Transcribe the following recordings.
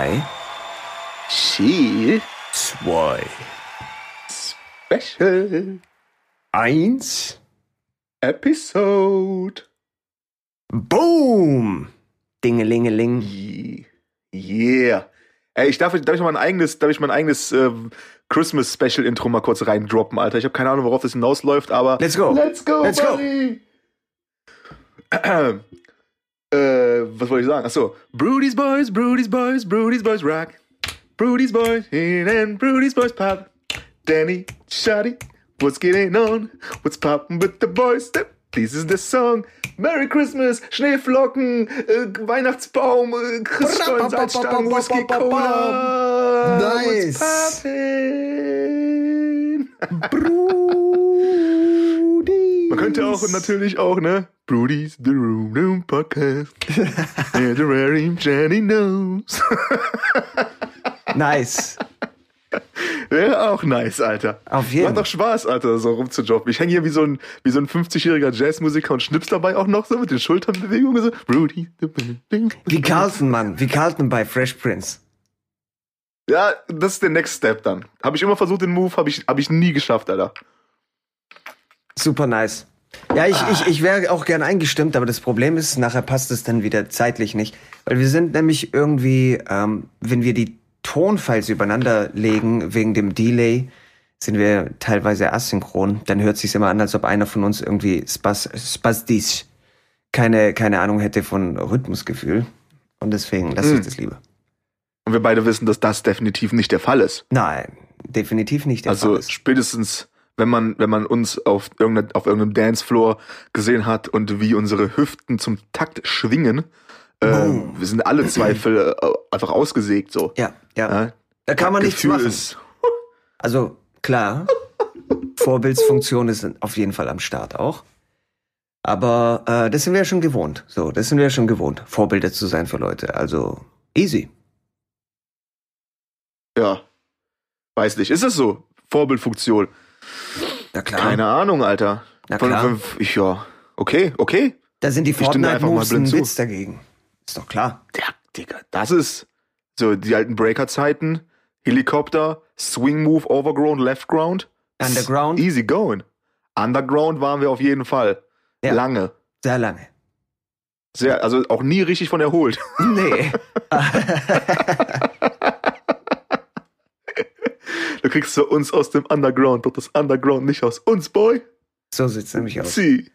3, Chill 2, Special 1. Episode. Boom! Dingelingeling. Ye- Yeah. Ey, ich darf, darf ich mal ein eigenes, darf ich mein eigenes äh, Christmas Special Intro mal kurz reindroppen, Alter. Ich habe keine Ahnung, worauf das hinausläuft, aber Let's go. Let's go, Let's go. äh, was wollte ich sagen? Achso. Brody's Boys, Brody's Boys, Brody's Boys Rock. Brody's Boys in and Brody's Boys Pop. Danny, Shotty, what's getting on? What's poppin' with the boys? This is the song. Merry Christmas, Schneeflocken, äh, Weihnachtsbaum, äh, Christstollen, Salzstangen, Whisky, Cola. Nice. What's poppin'? Man könnte auch natürlich auch, ne? Brody's The Room Room Podcast. And the rare Jenny knows. Nice. Wäre auch nice, Alter. Auf jeden Macht doch Spaß, Alter, so rumzujobben. Ich hänge hier wie so ein, wie so ein 50-jähriger Jazzmusiker und schnips dabei auch noch so mit den Schulternbewegungen so. Broody. Wie Carlton, Mann. Wie Carlton bei Fresh Prince. Ja, das ist der Next Step dann. Habe ich immer versucht, den Move, habe ich, hab ich nie geschafft, Alter. Super nice. Ja, ich, ich, ich wäre auch gern eingestimmt, aber das Problem ist, nachher passt es dann wieder zeitlich nicht. Weil wir sind nämlich irgendwie, ähm, wenn wir die Tonfiles übereinander legen, wegen dem Delay, sind wir teilweise asynchron. Dann hört sich immer an, als ob einer von uns irgendwie spas, spastisch keine, keine Ahnung hätte von Rhythmusgefühl. Und deswegen lasse ich Hm. das lieber. Und wir beide wissen, dass das definitiv nicht der Fall ist. Nein, definitiv nicht der Also Fall ist. spätestens, wenn man, wenn man uns auf, irgendeiner, auf irgendeinem Dancefloor gesehen hat und wie unsere Hüften zum Takt schwingen, äh, wir sind alle Zweifel äh, einfach ausgesägt so. Ja, ja. Ja? Da kann man nichts machen. Also klar, Vorbildsfunktion ist auf jeden Fall am Start auch. Aber äh, das sind wir ja schon gewohnt. So, das sind wir ja schon gewohnt, Vorbilder zu sein für Leute. Also easy. ja, weiß nicht. Ist es so? Vorbildfunktion. Na klar. Keine Ahnung, Alter. Na klar. von- Ich, ja, okay, okay. Da sind die Fortnite-Moves ein. Witz dagegen. Ist doch klar. Ja, Digga, das ist so die alten Breaker-Zeiten. Helikopter, Swing Move, Overground, Left Ground. Underground. Easy going. Underground waren wir auf jeden Fall. Ja. Lange. Sehr lange. Sehr, also auch nie richtig von erholt. Nee. Du kriegst so uns aus dem Underground, doch das Underground nicht aus uns, Boy. so sieht's nämlich aus. Sie.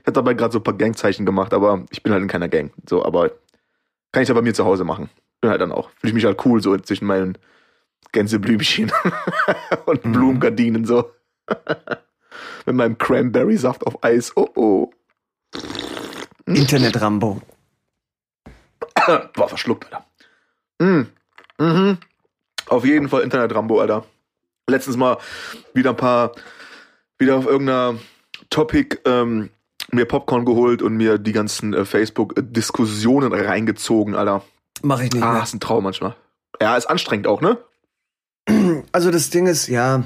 Ich hab dabei gerade so ein paar Gangzeichen gemacht, aber ich bin halt in keiner Gang. So, aber kann ich ja bei mir zu Hause machen. Bin halt dann auch. Fühle ich mich halt cool so zwischen meinen Gänseblümchen und Mhm. Blumengardinen so. Mit meinem Cranberry-Saft auf Eis. Oh oh. Internet-Rambo. War verschluckt, Alter. Mm. Mhm. Auf jeden Fall Internet-Rambo, Alter. Letztens mal wieder ein paar, wieder auf irgendeiner Topic ähm, mir Popcorn geholt und mir die ganzen äh, Facebook-Diskussionen reingezogen, Alter. Mach ich nicht Ah, mehr. ist ein Traum manchmal. Ja, ist anstrengend auch, ne? Also das Ding ist, ja,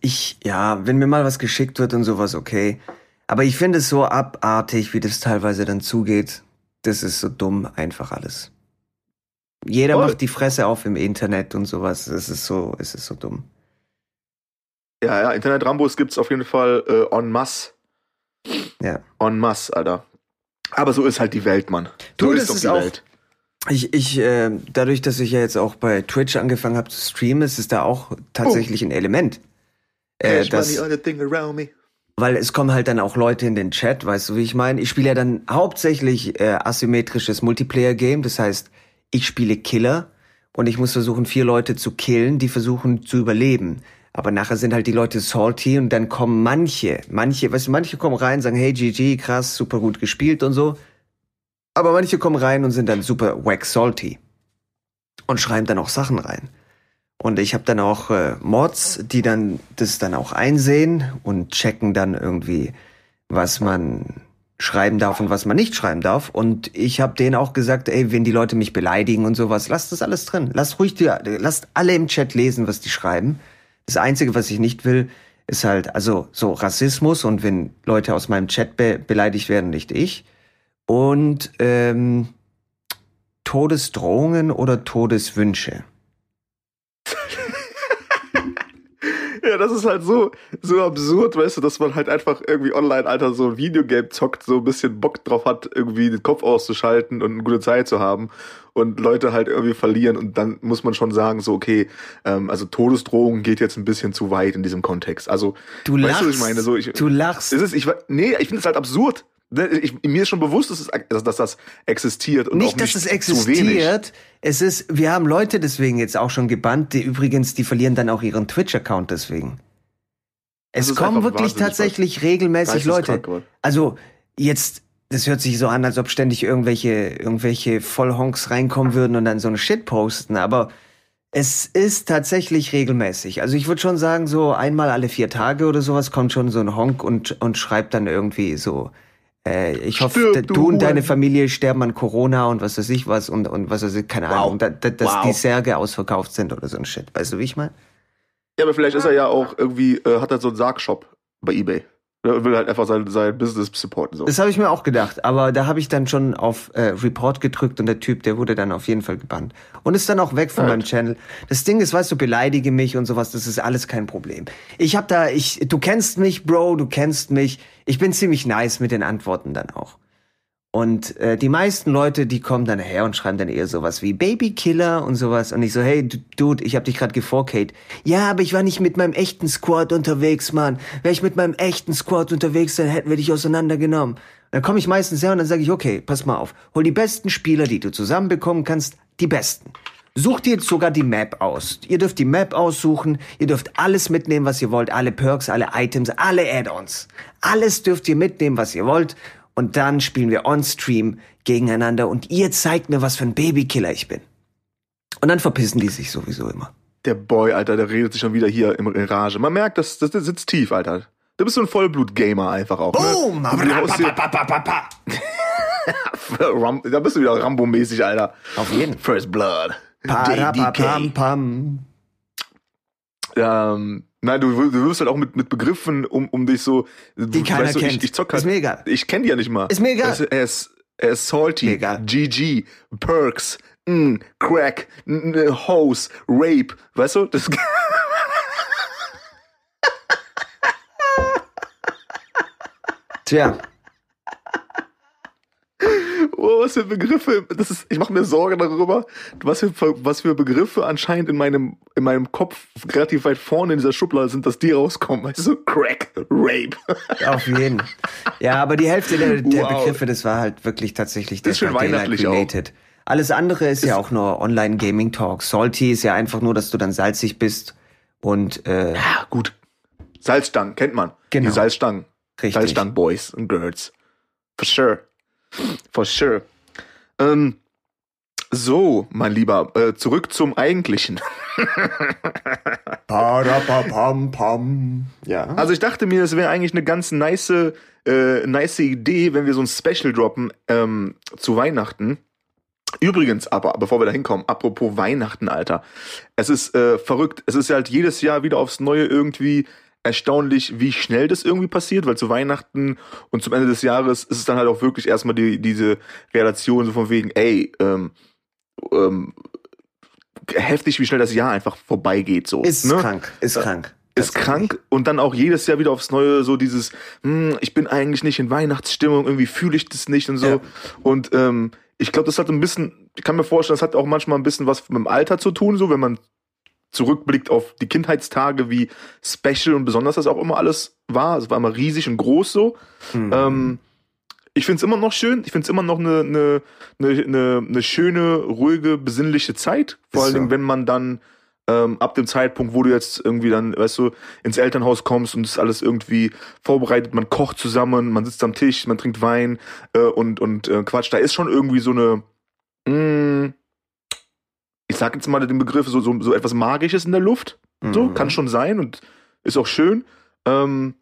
ich, ja, wenn mir mal was geschickt wird und sowas, okay. Aber ich finde es so abartig, wie das teilweise dann zugeht. Das ist so dumm, einfach alles. Jeder Voll. macht die Fresse auf im Internet und sowas. Es ist so, es ist so dumm. Ja, ja, Internet-Rambos gibt's auf jeden Fall äh, en masse. Ja. En masse, Alter. Aber so ist halt die Welt, Mann. So Du, ist doch die auch- Welt. Ich, ich, äh, dadurch, dass ich ja jetzt auch bei Twitch angefangen habe zu streamen, ist es da auch tatsächlich ein Element. Äh, das. Weil es kommen halt dann auch Leute in den Chat, weißt du, wie ich meine? Ich spiele ja dann hauptsächlich äh, asymmetrisches Multiplayer-Game, das heißt, ich spiele Killer und ich muss versuchen, vier Leute zu killen, die versuchen zu überleben. Aber nachher sind halt die Leute salty und dann kommen manche, manche, weißt du, manche kommen rein, sagen, hey GG, krass, super gut gespielt und so. Aber manche kommen rein und sind dann super wack salty und schreiben dann auch Sachen rein. Und ich habe dann auch äh, Mods, die dann das dann auch einsehen und checken dann irgendwie, was man schreiben darf und was man nicht schreiben darf. Und ich habe denen auch gesagt, ey, wenn die Leute mich beleidigen und sowas, lasst das alles drin. Lasst ruhig die, lasst alle im Chat lesen, was die schreiben. Das Einzige, was ich nicht will, ist halt, also so Rassismus und wenn Leute aus meinem Chat be beleidigt werden, nicht ich. Und ähm, Todesdrohungen oder Todeswünsche? Ja, das ist halt so, so absurd, weißt du, dass man halt einfach irgendwie online, Alter, so ein Videogame zockt, so ein bisschen Bock drauf hat, irgendwie den Kopf auszuschalten und eine gute Zeit zu haben und Leute halt irgendwie verlieren und dann muss man schon sagen, so, okay, ähm, also Todesdrohung geht jetzt ein bisschen zu weit in diesem Kontext. Also, Du weißt lachst. du, ich meine? So, ich, du lachst. es ist, ich, we- nee, ich finde es halt absurd. Ne, Ich, mir ist schon bewusst, dass, es, dass, das existiert und auch nicht, dass nicht es existiert. Es ist, wir haben Leute deswegen jetzt auch schon gebannt, die übrigens, die verlieren dann auch ihren Twitch-Account deswegen. Es kommen wirklich tatsächlich regelmäßig Leute. Also jetzt, das hört sich so an, als ob ständig irgendwelche, irgendwelche Vollhonks reinkommen würden und dann so eine Shit posten, aber es ist tatsächlich regelmäßig. Also ich würde schon sagen, so einmal alle vier Tage oder sowas kommt schon so ein Honk und, und schreibt dann irgendwie so, äh, ich hoffe, Stirb, du du und deine. Familie sterben an Corona und was weiß ich was und, und was weiß ich, keine Wow. Ahnung, da, da, dass Wow. die Särge ausverkauft sind oder so ein Shit. Weißt du, wie ich meine? Ja, aber vielleicht ist er ja auch irgendwie, äh, hat er so einen Sargshop bei Ebay. Er will halt einfach sein, sein Business supporten. So. Das habe ich mir auch gedacht, aber da habe ich dann schon auf äh, Report gedrückt und der Typ, der wurde dann auf jeden Fall gebannt. Und ist dann auch weg von Ja. meinem Channel. Das Ding ist, weißt du, beleidige mich und sowas, das ist alles kein Problem. Ich hab da, ich, du kennst mich, Bro, du kennst mich. Ich bin ziemlich nice mit den Antworten dann auch. Und äh, die meisten Leute, die kommen dann her und schreiben dann eher sowas wie Babykiller und sowas. Und ich so, hey, du- Dude, ich hab dich gerade geforcade. Ja, aber ich war nicht mit meinem echten Squad unterwegs, Mann. Wäre ich mit meinem echten Squad unterwegs, dann hätten wir dich auseinandergenommen. Dann komme ich meistens her und dann sage ich, okay, pass mal auf. Hol die besten Spieler, die du zusammenbekommen kannst, die besten. Sucht ihr jetzt sogar die Map aus. Ihr dürft die Map aussuchen, ihr dürft alles mitnehmen, was ihr wollt, alle Perks, alle Items, alle Add-ons. Alles dürft ihr mitnehmen, was ihr wollt. Und dann spielen wir on-stream gegeneinander und ihr zeigt mir, was für ein Babykiller ich bin. Und dann verpissen die sich sowieso immer. Der Boy, Alter, der redet sich schon wieder hier im Rage. Man merkt, das, das, das sitzt tief, Alter. Du bist so ein Vollblut-Gamer einfach auch. Boom! Ne? Dir- Ram- Da bist du wieder Rambo-mäßig, Alter. Auf jeden. First Blood. Parapapam, DDK. pam. Ähm, nein, du, du wirst halt auch mit, mit Begriffen um, um dich so. Die keiner weißt du, kennt. Ich, ich zock halt, Ist mir egal. Ich kenne die ja nicht mal. Ist mir egal. Weißt du, er ist, er ist salty. GG, Perks, mm, Crack, n, Hose, Rape. Weißt du? Das, Tja, oh, was für Begriffe. Das ist, ich mache mir Sorgen darüber, was für, was für Begriffe anscheinend in meinem, in meinem Kopf relativ weit vorne in dieser Schublade sind, dass die rauskommen. Weißt du? Crack, Rape. auf jeden. Ja, aber die Hälfte der, der Wow. Begriffe, das war halt wirklich tatsächlich Das ist weihnachtlich auch. Alles andere ist, ja auch nur Online-Gaming-Talk. Salty ist ja einfach nur, dass du dann salzig bist und äh, Ja, gut. Salzstangen, kennt man. Genau. Die Salzstangen. Richtig. Salzstangen Boys and Girls. For sure. For sure. Ähm, so, mein Lieber, äh, zurück zum Eigentlichen. Parapapam, pam. Ja. Also ich dachte mir, es wäre eigentlich eine ganz nice, äh, nice Idee, wenn wir so ein Special droppen ähm, zu Weihnachten. Übrigens, aber bevor wir da hinkommen, apropos Weihnachten, Alter. Es ist äh, verrückt. Es ist halt jedes Jahr wieder aufs Neue irgendwie erstaunlich, wie schnell das irgendwie passiert, weil zu Weihnachten und zum Ende des Jahres ist es dann halt auch wirklich erstmal die, diese Relation so von wegen, ey, ähm, ähm, heftig, wie schnell das Jahr einfach vorbeigeht. So, Ist ne? krank, ist krank. ist krank und dann auch jedes Jahr wieder aufs Neue so dieses, hm, ich bin eigentlich nicht in Weihnachtsstimmung, irgendwie fühle ich das nicht und so. Ja. Und ähm, ich glaube, das hat ein bisschen, ich kann mir vorstellen, das hat auch manchmal ein bisschen was mit dem Alter zu tun, so wenn man zurückblickt auf die Kindheitstage, wie special und besonders das auch immer alles war. Es war immer riesig und groß so. Hm. Ähm, ich finde es immer noch schön. Ich finde es immer noch eine ne, ne, ne, ne schöne, ruhige, besinnliche Zeit. Vor Ist allen so. Dingen, wenn man dann ähm, ab dem Zeitpunkt, wo du jetzt irgendwie dann, weißt du, ins Elternhaus kommst und es alles irgendwie vorbereitet, man kocht zusammen, man sitzt am Tisch, man trinkt Wein äh, und, und äh, Quatsch. Da ist schon irgendwie so eine, mh, ich sag jetzt mal den Begriff, so, so, so etwas Magisches in der Luft. So, Mhm. kann schon sein und ist auch schön. Ähm,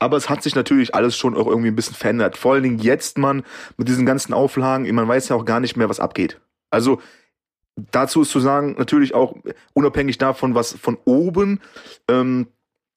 aber es hat sich natürlich alles schon auch irgendwie ein bisschen verändert. Vor allen Dingen jetzt, man, mit diesen ganzen Auflagen, man weiß ja auch gar nicht mehr, was abgeht. Also, dazu ist zu sagen, natürlich auch unabhängig davon, was von oben ähm,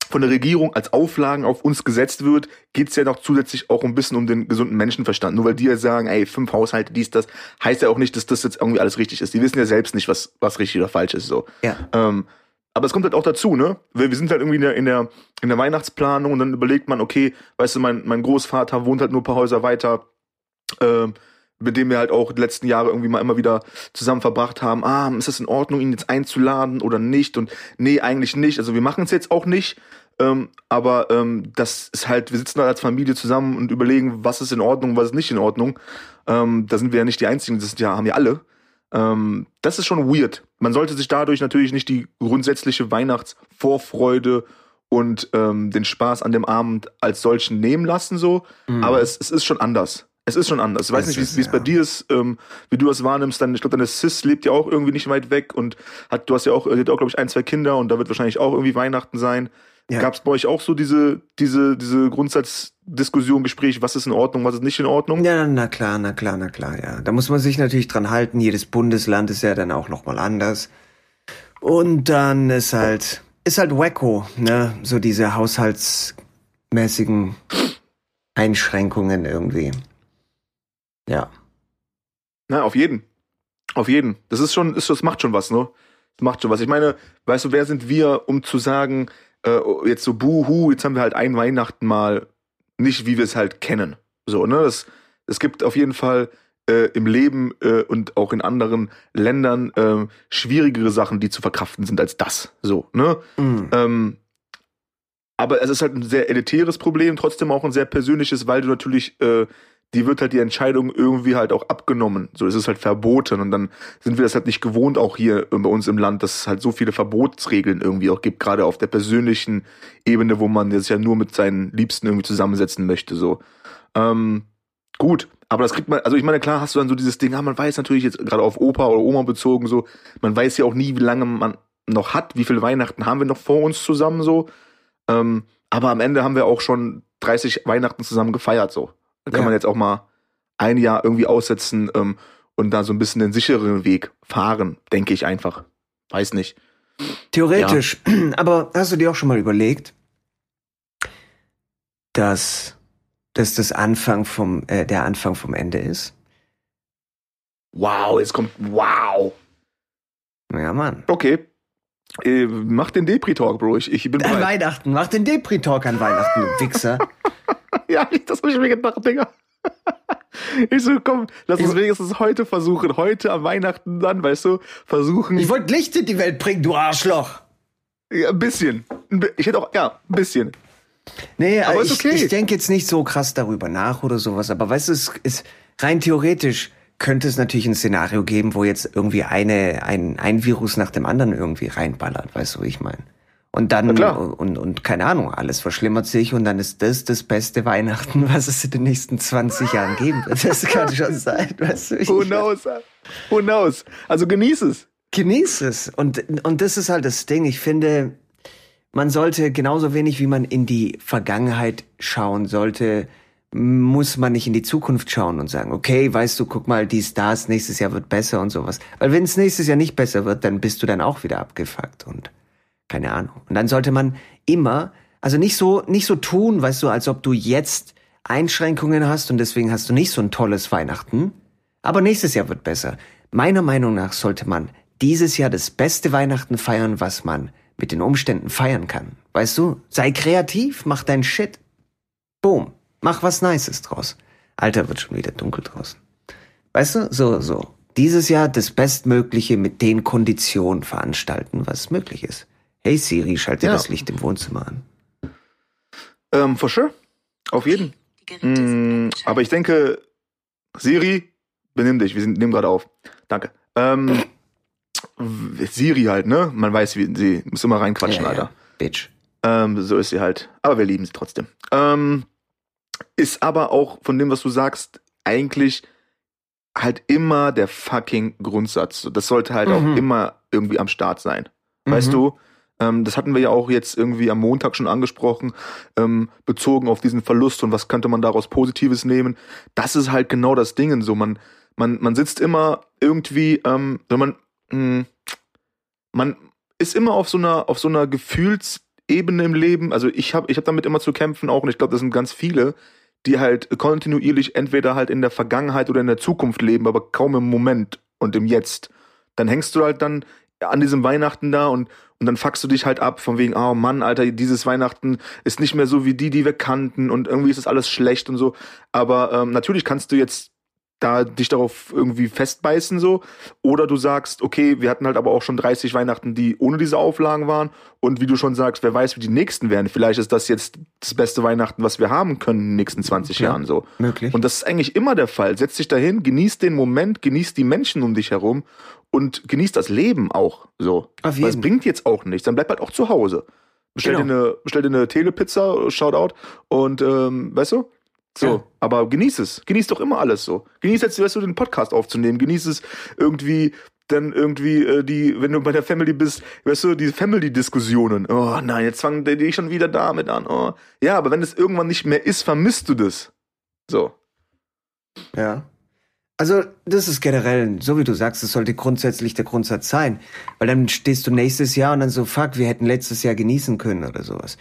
von der Regierung als Auflagen auf uns gesetzt wird, geht's ja noch zusätzlich auch ein bisschen um den gesunden Menschenverstand. Nur weil die ja sagen, ey, fünf Haushalte, dies, das, heißt ja auch nicht, dass das jetzt irgendwie alles richtig ist. Die wissen ja selbst nicht, was, was richtig oder falsch ist. So. Ja. Ähm, aber es kommt halt auch dazu, ne? Wir, wir sind halt irgendwie in der, in, der, in der Weihnachtsplanung und dann überlegt man, okay, weißt du, mein, mein Großvater wohnt halt nur ein paar Häuser weiter, ähm, mit dem wir halt auch die letzten Jahre irgendwie mal immer wieder zusammen verbracht haben. Ah, ist das in Ordnung, ihn jetzt einzuladen oder nicht? Und nee, eigentlich nicht. Also wir machen es jetzt auch nicht. Ähm, aber ähm, das ist halt, wir sitzen da als Familie zusammen und überlegen, was ist in Ordnung, was ist nicht in Ordnung. Ähm, da sind wir ja nicht die Einzigen, das sind ja, haben ja alle. Ähm, das ist schon weird. Man sollte sich dadurch natürlich nicht die grundsätzliche Weihnachtsvorfreude und ähm, den Spaß an dem Abend als solchen nehmen lassen, so. Mhm. Aber es, es ist schon anders. Es ist schon anders. Ich weiß Es nicht, wie es es bei ja. dir ist, ähm, wie du das wahrnimmst. Dann, ich glaube, deine Sis lebt ja auch irgendwie nicht weit weg und hat, du hast ja auch, die hat auch, glaube ich, ein, zwei Kinder und da wird wahrscheinlich auch irgendwie Weihnachten sein. Ja. Gab es bei euch auch so diese, diese, diese Grundsatzdiskussion, Gespräch, was ist in Ordnung, was ist nicht in Ordnung? Ja, na klar, na klar, na klar, ja. Da muss man sich natürlich dran halten. Jedes Bundesland ist ja dann auch nochmal anders. Und dann ist halt, ist halt wacko, ne? So diese haushaltsmäßigen Einschränkungen irgendwie. Ja. Na, auf jeden. Auf jeden. Das ist schon, ist, das macht schon was, ne? Das macht schon was. Ich meine, weißt du, wer sind wir, um zu sagen, äh, jetzt so buhu, jetzt haben wir halt ein Weihnachten mal nicht, wie wir es halt kennen. So, ne? Das, es gibt auf jeden Fall äh, im Leben äh, und auch in anderen Ländern äh, schwierigere Sachen, die zu verkraften sind als das. So, ne? Mhm. Ähm, aber es ist halt ein sehr elitäres Problem, trotzdem auch ein sehr persönliches, weil du natürlich, äh, die wird halt die Entscheidung irgendwie halt auch abgenommen. So, es ist halt verboten und dann sind wir das halt nicht gewohnt, auch hier bei uns im Land, dass es halt so viele Verbotsregeln irgendwie auch gibt, gerade auf der persönlichen Ebene, wo man jetzt ja nur mit seinen Liebsten irgendwie zusammensetzen möchte. So. Ähm, gut, aber das kriegt man, also ich meine, klar hast du dann so dieses Ding, ah, man weiß natürlich jetzt gerade auf Opa oder Oma bezogen, so, man weiß ja auch nie, wie lange man noch hat, wie viele Weihnachten haben wir noch vor uns zusammen so. Ähm, aber am Ende haben wir auch schon 30 Weihnachten zusammen gefeiert, so. Da kann Ja. man jetzt auch mal ein Jahr irgendwie aussetzen ähm, und da so ein bisschen den sicheren Weg fahren, denke ich einfach. Weiß nicht. Theoretisch. Aber hast du dir auch schon mal überlegt, dass, dass das Anfang vom, äh, der Anfang vom Ende ist? Wow, jetzt kommt, wow. Ja, Mann. Okay. Äh, mach den Depri-Talk, Bro. Ich, ich bin An bereit. Weihnachten. Mach den Depri-Talk an Weihnachten, du Wichser. Ja, das hab ich mir gedacht, Digga. Ich so, komm, lass uns wenigstens heute versuchen. Heute am Weihnachten dann, weißt du, versuchen. Ich wollte Licht in die Welt bringen, du Arschloch. Ja, ein bisschen. Ich hätte auch, ja, ein bisschen. Nee, Aber ist ich, okay. ich denke jetzt nicht so krass darüber nach oder sowas. Aber weißt du, es ist rein theoretisch könnte es natürlich ein Szenario geben, wo jetzt irgendwie eine, ein, ein Virus nach dem anderen irgendwie reinballert, weißt du, wie ich meine? Und dann, und, und keine Ahnung, alles verschlimmert sich und dann ist das das beste Weihnachten, was es in den nächsten 20 Jahren geben wird. Das kann schon sein, weißt du. wie Ich Who knows? Who knows? Also genieß es. Genieß es. Und, und das ist halt das Ding. Ich finde, man sollte genauso wenig wie man in die Vergangenheit schauen sollte, muss man nicht in die Zukunft schauen und sagen, okay, weißt du, guck mal, die Stars, nächstes Jahr wird besser und sowas. Weil wenn es nächstes Jahr nicht besser wird, dann bist du dann auch wieder abgefuckt und keine Ahnung. Und dann sollte man immer, also nicht so, nicht so tun, weißt du, als ob du jetzt Einschränkungen hast und deswegen hast du nicht so ein tolles Weihnachten. Aber nächstes Jahr wird besser. Meiner Meinung nach sollte man dieses Jahr das beste Weihnachten feiern, was man mit den Umständen feiern kann. Weißt du? Sei kreativ, mach dein Shit. Boom. Mach was Nices draus. Alter, wird schon wieder dunkel draußen. Weißt du? So, so. Dieses Jahr das Bestmögliche mit den Konditionen veranstalten, was möglich ist. Hey Siri, schalte Ja. das Licht im Wohnzimmer an. Ähm, for sure. Auf jeden. Mm, aber ich denke, Siri, benimm dich. Wir sind, nehmen gerade auf. Danke. Ähm, Siri halt, ne? Man weiß, wie sie muss immer reinquatschen, Ja, ja. Alter. Bitch. Ähm, so ist sie halt. Aber wir lieben sie trotzdem. Ähm, ist aber auch von dem, was du sagst, eigentlich halt immer der fucking Grundsatz. Das sollte halt auch Mhm. immer irgendwie am Start sein. Weißt Mhm. du? Ähm, das hatten wir ja auch jetzt irgendwie am Montag schon angesprochen, ähm, bezogen auf diesen Verlust und was könnte man daraus Positives nehmen. Das ist halt genau das Ding. So, man, man, man sitzt immer irgendwie, ähm, wenn man, mh, man ist immer auf so einer, auf so einer Gefühlsebene Ebene im Leben, also ich habe ich hab damit immer zu kämpfen auch und ich glaube, das sind ganz viele, die halt kontinuierlich entweder halt in der Vergangenheit oder in der Zukunft leben, aber kaum im Moment und im Jetzt. Dann hängst du halt dann an diesem Weihnachten da und, und dann fuckst du dich halt ab von wegen, oh Mann, Alter, dieses Weihnachten ist nicht mehr so wie die, die wir kannten und irgendwie ist das alles schlecht und so. Aber ähm, natürlich kannst du jetzt da dich darauf irgendwie festbeißen so oder du sagst, okay, wir hatten halt aber auch schon 30 Weihnachten, die ohne diese Auflagen waren und wie du schon sagst, wer weiß, wie die nächsten werden. Vielleicht ist das jetzt das beste Weihnachten, was wir haben können in den nächsten 20 ja, Jahren so. Möglich. Und das ist eigentlich immer der Fall. Setz dich dahin, genieß den Moment, genieß die Menschen um dich herum und genieß das Leben auch so. Auf jeden. Weil es bringt jetzt auch nichts, dann bleib halt auch zu Hause. Bestell, Genau. dir, eine, bestell dir eine Telepizza, Shoutout und ähm, weißt du, so, Ja. aber genieß es. Genieß doch immer alles so. Genieß jetzt, weißt du, den Podcast aufzunehmen. Genieß es irgendwie, dann irgendwie äh, die, wenn du bei der Family bist, weißt du, die Family-Diskussionen. Oh nein, jetzt fangen die schon wieder damit an. Oh. Ja, aber wenn es irgendwann nicht mehr ist, vermisst du das. So. Ja. Also, das ist generell, so wie du sagst, das sollte grundsätzlich der Grundsatz sein. Weil dann stehst du nächstes Jahr und dann so, fuck, wir hätten letztes Jahr genießen können oder sowas.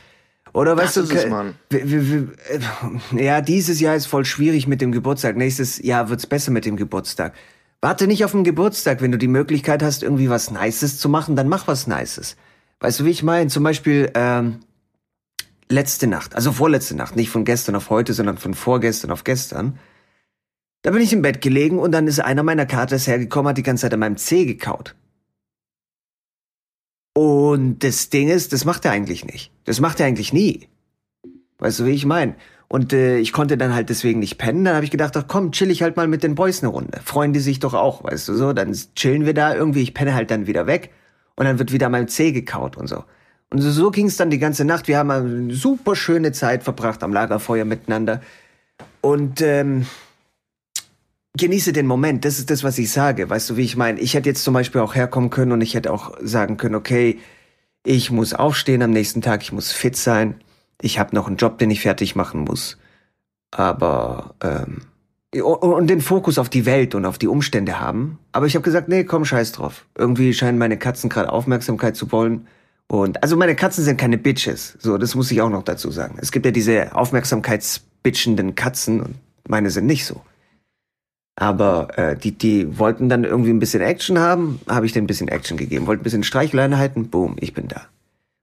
Oder weißt Das du, ist es, äh, ja, dieses Jahr ist voll schwierig mit dem Geburtstag. Nächstes Jahr wird's besser mit dem Geburtstag. Warte nicht auf den Geburtstag. Wenn du die Möglichkeit hast, irgendwie was Nices zu machen, dann mach was Nices. Weißt du, wie ich meine? Zum Beispiel, ähm, letzte Nacht, also vorletzte Nacht, nicht von gestern auf heute, sondern von vorgestern auf gestern. Da bin ich im Bett gelegen und dann ist einer meiner Kater hergekommen, hat die ganze Zeit an meinem Zeh gekaut. Und das Ding ist, das macht er eigentlich nicht. Das macht er eigentlich nie. Weißt du, wie ich meine? Und äh, ich konnte dann halt deswegen nicht pennen. Dann habe ich gedacht, ach komm, chill ich halt mal mit den Boys eine Runde. Freuen die sich doch auch, weißt du so. Dann chillen wir da irgendwie. Ich penne halt dann wieder weg. Und dann wird wieder an meinem Zeh gekaut und so. Und so, so ging es dann die ganze Nacht. Wir haben eine super schöne Zeit verbracht am Lagerfeuer miteinander. Und ähm, genieße den Moment. Das ist das, was ich sage. Weißt du, wie ich meine? Ich hätte jetzt zum Beispiel auch herkommen können und ich hätte auch sagen können, okay, ich muss aufstehen am nächsten Tag, ich muss fit sein. Ich habe noch einen Job, den ich fertig machen muss. Aber ähm, und den Fokus auf die Welt und auf die Umstände haben. Aber ich habe gesagt, nee, komm, scheiß drauf. Irgendwie scheinen meine Katzen gerade Aufmerksamkeit zu wollen. Und also meine Katzen sind keine Bitches. So, das muss ich auch noch dazu sagen. Es gibt ja diese aufmerksamkeitsbitchenden Katzen und meine sind nicht so. Aber äh, die, die wollten dann irgendwie ein bisschen Action haben, habe ich denen ein bisschen Action gegeben. Wollten ein bisschen Streicheleinheiten, boom, ich bin da.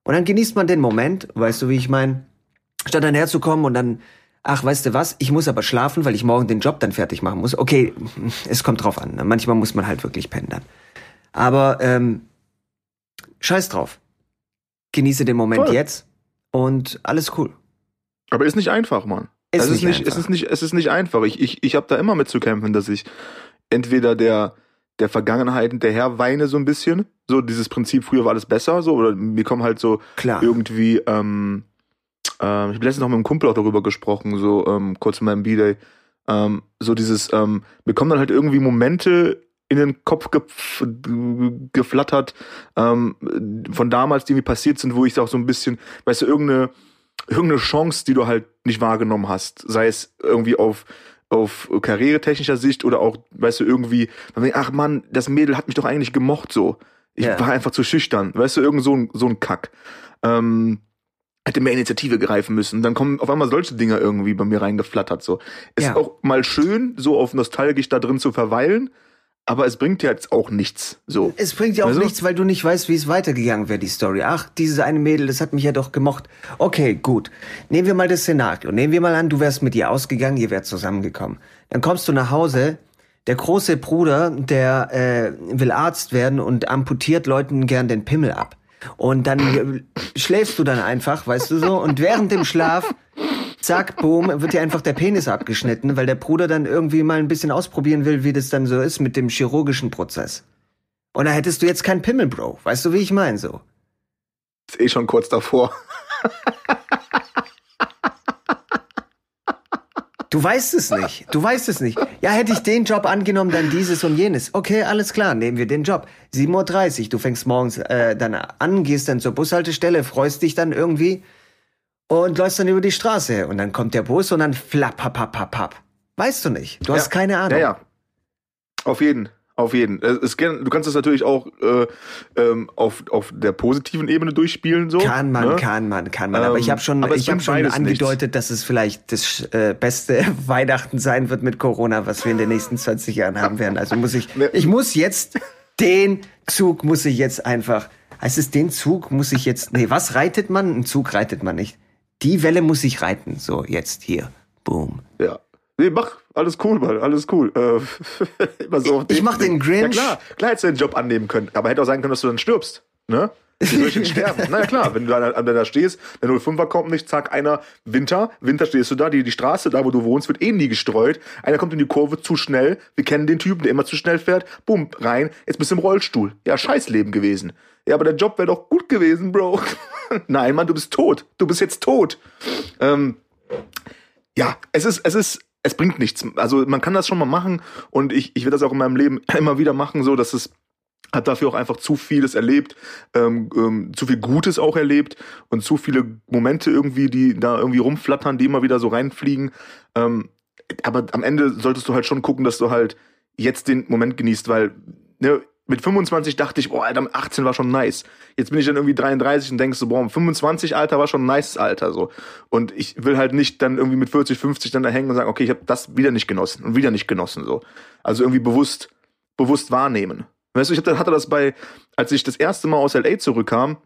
Und dann genießt man den Moment, weißt du, wie ich meine? Statt dann herzukommen und dann, ach, weißt du was, ich muss aber schlafen, weil ich morgen den Job dann fertig machen muss. Okay, es kommt drauf an. ne? Manchmal muss man halt wirklich pennen dann. Aber ähm, scheiß drauf. Genieße den Moment Voll. jetzt und alles cool. Aber ist nicht einfach, Mann. Ist es, ist nicht es einfach. ist nicht, es ist nicht einfach. Ich, ich, ich habe da immer mit zu kämpfen, dass ich entweder der, der Vergangenheit hinterher weine so ein bisschen. So dieses Prinzip, früher war alles besser, so, oder mir kommen halt so Klar. irgendwie, ähm, ähm, ich habe letztens noch mit einem Kumpel auch darüber gesprochen, so ähm, kurz in meinem B-Day. Ähm, so dieses, ähm, mir kommen dann halt irgendwie Momente in den Kopf gef geflattert, ähm, von damals, die mir passiert sind, wo ich auch so ein bisschen, weißt du, irgendeine, irgendeine Chance, die du halt nicht wahrgenommen hast, sei es irgendwie auf auf karrieretechnischer Sicht oder auch, weißt du, irgendwie, man ach Mann, das Mädel hat mich doch eigentlich gemocht so. Ich Ja. war einfach zu schüchtern, weißt du, irgend so ein, so ein Kack. Ähm, hätte mehr Initiative greifen müssen. Dann kommen auf einmal solche Dinger irgendwie bei mir reingeflattert. So. Ist Ja. auch mal schön, so auf nostalgisch da drin zu verweilen, aber es bringt ja jetzt auch nichts. So. Es bringt ja auch Also- nichts, weil du nicht weißt, wie es weitergegangen wäre, die Story. Ach, dieses eine Mädel, das hat mich ja doch gemocht. Okay, gut. Nehmen wir mal das Szenario. Nehmen wir mal an, du wärst mit ihr ausgegangen, ihr wärt zusammengekommen. Dann kommst du nach Hause, der große Bruder, der äh, will Arzt werden und amputiert Leuten gern den Pimmel ab. Und dann äh, schläfst du dann einfach, weißt du so, und während dem Schlaf zack, boom, wird dir einfach der Penis abgeschnitten, weil der Bruder dann irgendwie mal ein bisschen ausprobieren will, wie das dann so ist mit dem chirurgischen Prozess. Und da hättest du jetzt keinen Pimmel, Bro. Weißt du, wie ich meine so? Ist eh schon kurz davor. Du weißt es nicht. Du weißt es nicht. Ja, hätte ich den Job angenommen, dann dieses und jenes. Okay, alles klar, nehmen wir den Job. 7.30 Uhr, du fängst morgens äh, dann an, gehst dann zur Bushaltestelle, freust dich dann irgendwie und läufst dann über die Straße. Und dann kommt der Bus und dann flapp, papp, papp, papp, papp. Weißt du nicht. Du hast Ja. keine Ahnung. Ja, ja. Auf jeden. Auf jeden. Es, du kannst es natürlich auch äh, ähm, auf, auf der positiven Ebene durchspielen. So, kann man, ne? kann man, kann man. aber ich habe schon, Ähm, es ich bringt schon angedeutet, nichts. dass es vielleicht das äh, beste Weihnachten sein wird mit Corona, was wir in den nächsten 20 Jahren haben werden. Also muss ich, Ne. ich muss jetzt den Zug muss ich jetzt einfach. Heißt es den Zug muss ich jetzt? Nee, was reitet man? Ein Zug reitet man nicht. Die Welle muss ich reiten. So jetzt hier, boom. Ja. Nee, mach, alles cool, Mann, alles cool. Äh, immer so auf Ich mach den Grinch. Ja klar, klar hättest du den Job annehmen können, aber hätte auch sein können, dass du dann stirbst, ne? Wie soll ich denn sterben? Na ja, klar, wenn du da, da stehst, der 05er kommt nicht, zack, einer, Winter, Winter stehst du da, die, die Straße, da wo du wohnst, wird eh nie gestreut. Einer kommt in die Kurve zu schnell, wir kennen den Typen, der immer zu schnell fährt, bumm, rein, jetzt bist du im Rollstuhl. Ja, scheiß Leben gewesen. Ja, aber der Job wäre doch gut gewesen, Bro. Nein, Mann, du bist tot. Du bist jetzt tot. Ähm, ja, es ist, es ist, es bringt nichts. Also man kann das schon mal machen und ich, ich werde das auch in meinem Leben immer wieder machen, so dass es hat dafür auch einfach zu vieles erlebt, ähm, ähm, zu viel Gutes auch erlebt und zu viele Momente irgendwie, die da irgendwie rumflattern, die immer wieder so reinfliegen. Ähm, aber am Ende solltest du halt schon gucken, dass du halt jetzt den Moment genießt, weil ne, mit 25 dachte ich, boah, Alter, mit 18 war schon nice. Jetzt bin ich dann irgendwie 33 und denkst so, boah, mit 25 Alter war schon ein nice Alter so. Und ich will halt nicht dann irgendwie mit 40, 50 dann da hängen und sagen, okay, ich habe das wieder nicht genossen und wieder nicht genossen so. Also irgendwie bewusst bewusst wahrnehmen. Weißt du, ich hatte hatte das bei als ich das erste Mal aus LA zurückkam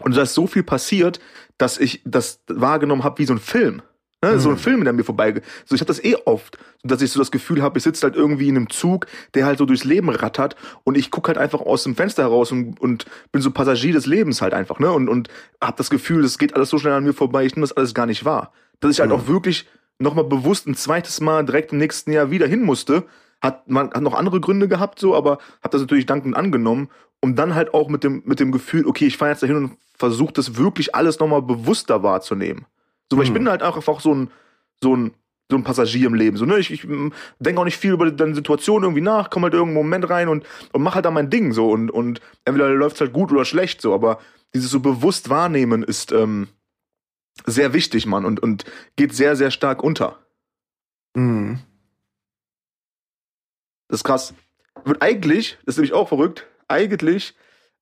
und da ist so viel passiert, dass ich das wahrgenommen habe wie so ein Film. Ne, So ein Film, der mir vorbei. So, ich habe das eh oft, dass ich so das Gefühl habe, ich sitze halt irgendwie in einem Zug, der halt so durchs Leben rattert und ich gucke halt einfach aus dem Fenster heraus und, und bin so Passagier des Lebens halt einfach, ne? Und, und habe das Gefühl, es geht alles so schnell an mir vorbei, ich nehme das alles gar nicht wahr. Dass ich halt auch wirklich nochmal bewusst ein zweites Mal direkt im nächsten Jahr wieder hin musste, hat man hat noch andere Gründe gehabt, so, aber habe das natürlich dankend angenommen, um dann halt auch mit dem, mit dem Gefühl, okay, ich fahre jetzt dahin und versuche das wirklich alles nochmal bewusster wahrzunehmen. So, weil ich bin halt auch einfach so ein, so ein, so ein Passagier im Leben. So, ne? Ich, ich denke auch nicht viel über deine Situation irgendwie nach, komme halt irgendeinen Moment rein und, und mach halt da mein Ding so und, und entweder läuft's halt gut oder schlecht so, aber dieses so bewusst wahrnehmen ist ähm, sehr wichtig, Mann, und, und geht sehr, sehr stark unter. Mhm. Das ist krass. Wird eigentlich, das ist nämlich auch verrückt, eigentlich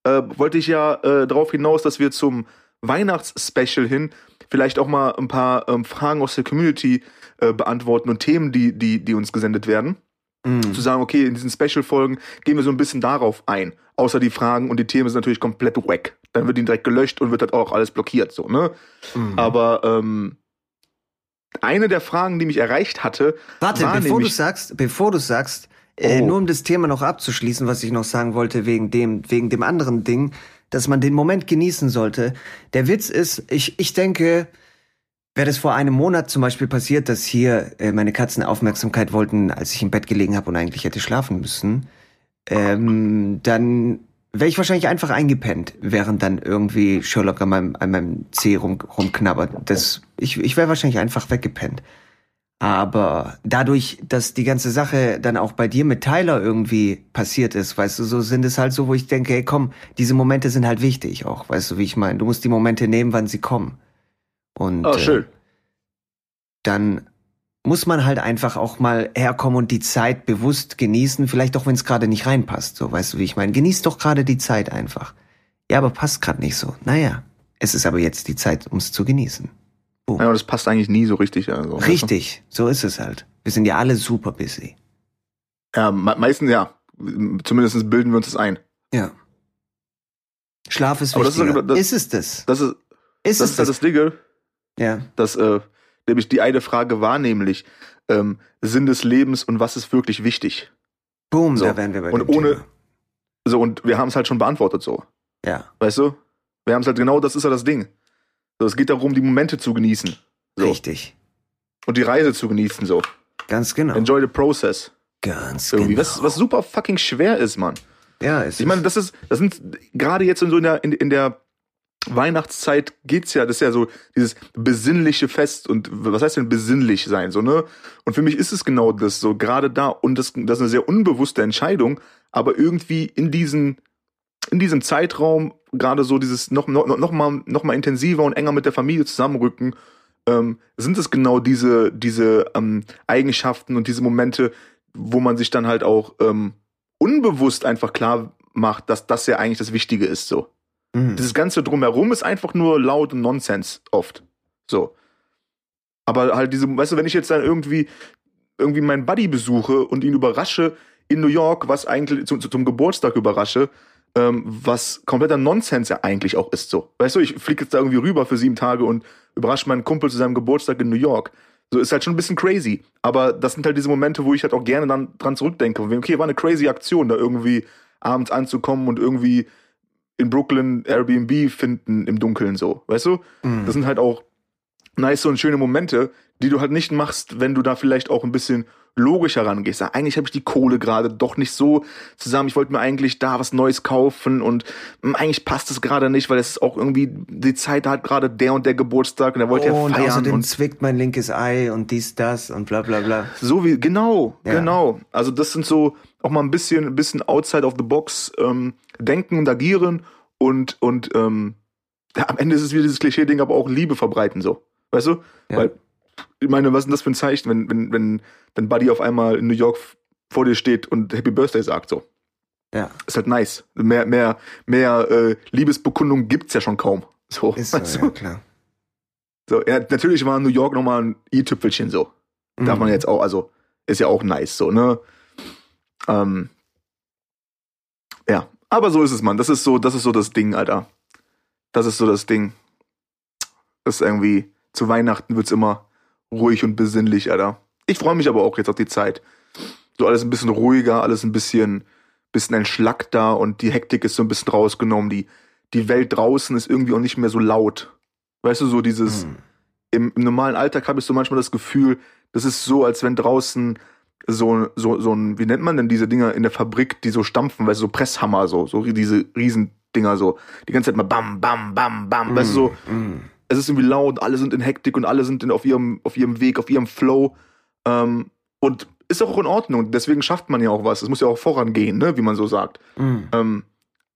äh, wollte ich ja äh, darauf hinaus, dass wir zum Weihnachtsspecial hin vielleicht auch mal ein paar ähm, Fragen aus der Community äh, beantworten und Themen, die, die, die uns gesendet werden. Mhm. Zu sagen, okay, in diesen Special-Folgen gehen wir so ein bisschen darauf ein. Außer die Fragen und die Themen sind natürlich komplett wack. Dann wird die direkt gelöscht und wird halt auch alles blockiert, so, ne? Mhm. Aber ähm, eine der Fragen, die mich erreicht hatte, Warte, war bevor du sagst, bevor du sagst, äh, Oh. nur um das Thema noch abzuschließen, was ich noch sagen wollte wegen dem, wegen dem anderen Ding, dass man den Moment genießen sollte. Der Witz ist, ich, ich denke, wäre das vor einem Monat zum Beispiel passiert, dass hier äh, meine Katzen Aufmerksamkeit wollten, als ich im Bett gelegen habe und eigentlich hätte schlafen müssen, ähm, dann wäre ich wahrscheinlich einfach eingepennt, während dann irgendwie Sherlock an meinem, an meinem Zeh rum, rumknabbert. Das, ich ich wäre wahrscheinlich einfach weggepennt. Aber dadurch, dass die ganze Sache dann auch bei dir mit Tyler irgendwie passiert ist, weißt du, so sind es halt so, wo ich denke, hey komm, diese Momente sind halt wichtig auch, weißt du, wie ich meine. Du musst die Momente nehmen, wann sie kommen. Und oh, schön. Äh, dann muss man halt einfach auch mal herkommen und die Zeit bewusst genießen, vielleicht auch wenn es gerade nicht reinpasst, so, weißt du, wie ich meine. Genieß doch gerade die Zeit einfach. Ja, aber passt gerade nicht so. Naja, es ist aber jetzt die Zeit, um es zu genießen. Ja, aber das passt eigentlich nie so richtig. Also, Richtig, so ist es halt. Wir sind ja alle super busy. Ja, me meistens ja. Zumindest bilden wir uns das ein. Ja. Schlaf ist das ist das- ist es das? Das ist Ist das, es das? das Ding, Ja. dass äh, nämlich die eine Frage war nämlich ähm, Sinn des Lebens und was ist wirklich wichtig. Boom, So. da wären wir bei Und ohne- Thema. So und wir haben es halt schon beantwortet so, Ja. weißt du? Wir haben es halt genau, das ist ja das Ding. So, es geht darum, die Momente zu genießen so. Richtig. und die Reise zu genießen so. Ganz genau. Enjoy the process Ganz irgendwie, genau. was was super fucking schwer ist, Mann. ja, es Ich meine, das ist, das sind gerade jetzt in so in der, in, in der Weihnachtszeit geht's ja, das ist ja so dieses besinnliche Fest und was heißt denn besinnlich sein, so, ne? Und für mich ist es genau das, so gerade da und das, das ist eine sehr unbewusste Entscheidung, aber irgendwie in diesen, in diesem Zeitraum gerade so dieses noch, noch, noch mal, noch mal intensiver und enger mit der Familie zusammenrücken, ähm, sind es genau diese, diese ähm, Eigenschaften und diese Momente, wo man sich dann halt auch ähm, unbewusst einfach klar macht, dass das ja eigentlich das Wichtige ist, so. Mhm. Dieses ganze Drumherum ist einfach nur laut und Nonsens oft. So. Aber halt diese, weißt du, wenn ich jetzt dann irgendwie, irgendwie meinen Buddy besuche und ihn überrasche in New York, was eigentlich zum, zum Geburtstag überrasche, ähm, was kompletter Nonsens ja eigentlich auch ist, so. Weißt du, ich fliege jetzt da irgendwie rüber für sieben Tage und überrasche meinen Kumpel zu seinem Geburtstag in New York. So ist halt schon ein bisschen crazy. Aber das sind halt diese Momente, wo ich halt auch gerne dann dran zurückdenke. Okay, war eine crazy Aktion, da irgendwie abends anzukommen und irgendwie in Brooklyn Airbnb finden im Dunkeln so, weißt du? Mhm. Das sind halt auch nice und schöne Momente, die du halt nicht machst, wenn du da vielleicht auch ein bisschen logischer rangehst. Ja, eigentlich habe ich die Kohle gerade doch nicht so zusammen. Ich wollte mir eigentlich da was Neues kaufen und hm, eigentlich passt es gerade nicht, weil es ist auch irgendwie die Zeit hat gerade der und der Geburtstag und er wollte Oh, und ja feiern außerdem und zwickt mein linkes Ei und dies, das und bla bla bla. so wie, genau, Ja. genau. Also das sind so auch mal ein bisschen, ein bisschen outside of the box ähm, denken und agieren und, und ähm, am Ende ist es wieder dieses Klischee-Ding, aber auch Liebe verbreiten so. Weißt du? Ja. Weil, ich meine, was ist denn das für ein Zeichen, wenn, wenn, wenn dein Buddy auf einmal in New York vor dir steht und Happy Birthday sagt so. Ja, Ist halt nice. Mehr, mehr, mehr äh, Liebesbekundung gibt's ja schon kaum. So, ist so, weißt ja, klar. so ja, natürlich war New York nochmal ein i-Tüpfelchen so. Darf Mhm. man jetzt auch, also ist ja auch nice so, ne? Ähm, ja, aber so ist es, Mann. Das ist so, das ist so das Ding, Alter. Das ist so das Ding. Das ist irgendwie, zu Weihnachten wird's immer ruhig und besinnlich, Alter. Ich freue mich aber auch jetzt auf die Zeit. So alles ein bisschen ruhiger, alles ein bisschen, bisschen entschlackter und die Hektik ist so ein bisschen rausgenommen. Die, die Welt draußen ist irgendwie auch nicht mehr so laut. Weißt du, so dieses, Mhm. im, im normalen Alltag habe ich so manchmal das Gefühl, das ist so, als wenn draußen so, so, so ein, wie nennt man denn diese Dinger in der Fabrik, die so stampfen, weißt du, so Presshammer, so, so diese Riesendinger, so, die ganze Zeit mal bam, bam, bam, bam, weißt du, so, Mhm. Es ist irgendwie laut, alle sind in Hektik und alle sind in, auf, ihrem, auf ihrem Weg, auf ihrem Flow, ähm, und ist auch in Ordnung, deswegen schafft man ja auch was, es muss ja auch vorangehen, ne, wie man so sagt. Mhm. Ähm,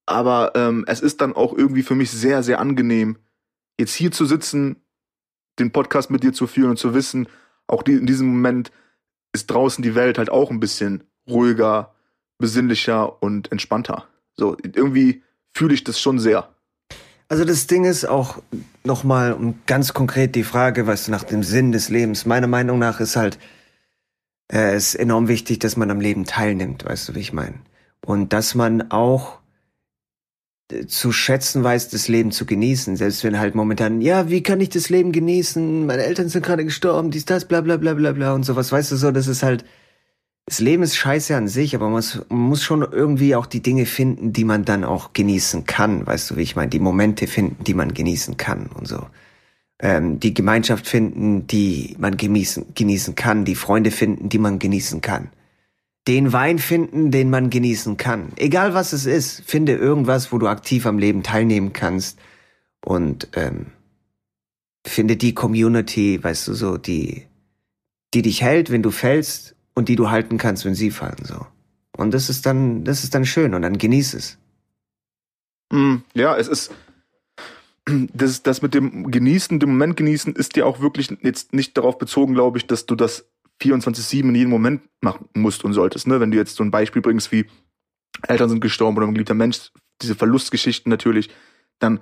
aber ähm, es ist dann auch irgendwie für mich sehr, sehr angenehm, jetzt hier zu sitzen, den Podcast mit dir zu führen und zu wissen, auch die, in diesem Moment ist draußen die Welt halt auch ein bisschen ruhiger, besinnlicher und entspannter. So, irgendwie fühle ich das schon sehr. Also das Ding ist auch nochmal um ganz konkret die Frage, weißt du, nach dem Sinn des Lebens. Meiner Meinung nach ist halt äh, ist enorm wichtig, dass man am Leben teilnimmt, weißt du, wie ich meine. Und dass man auch äh, zu schätzen weiß, das Leben zu genießen. Selbst wenn halt momentan, ja, wie kann ich das Leben genießen? Meine Eltern sind gerade gestorben, dies, das, bla bla bla bla bla und sowas. Weißt du so, das ist halt, das Leben ist scheiße an sich, aber man muss, schon irgendwie auch die Dinge finden, die man dann auch genießen kann. Weißt du, wie ich meine? Die Momente finden, die man genießen kann und so. Ähm, die Gemeinschaft finden, die man genießen, genießen kann. Die Freunde finden, die man genießen kann. Den Wein finden, den man genießen kann. Egal was es ist, finde irgendwas, wo du aktiv am Leben teilnehmen kannst. Und ähm, finde die Community, weißt du, so, die, die dich hält, wenn du fällst und die du halten kannst, wenn sie fallen, so. Und das ist dann, das ist dann schön und dann genieß es. Mm, ja, es ist. Das, das mit dem Genießen, dem Moment genießen, ist ja auch wirklich jetzt nicht darauf bezogen, glaube ich, dass du das 24-7 in jedem Moment machen musst und solltest. Ne? Wenn du jetzt so ein Beispiel bringst, wie Eltern sind gestorben oder ein geliebter Mensch, diese Verlustgeschichten natürlich, dann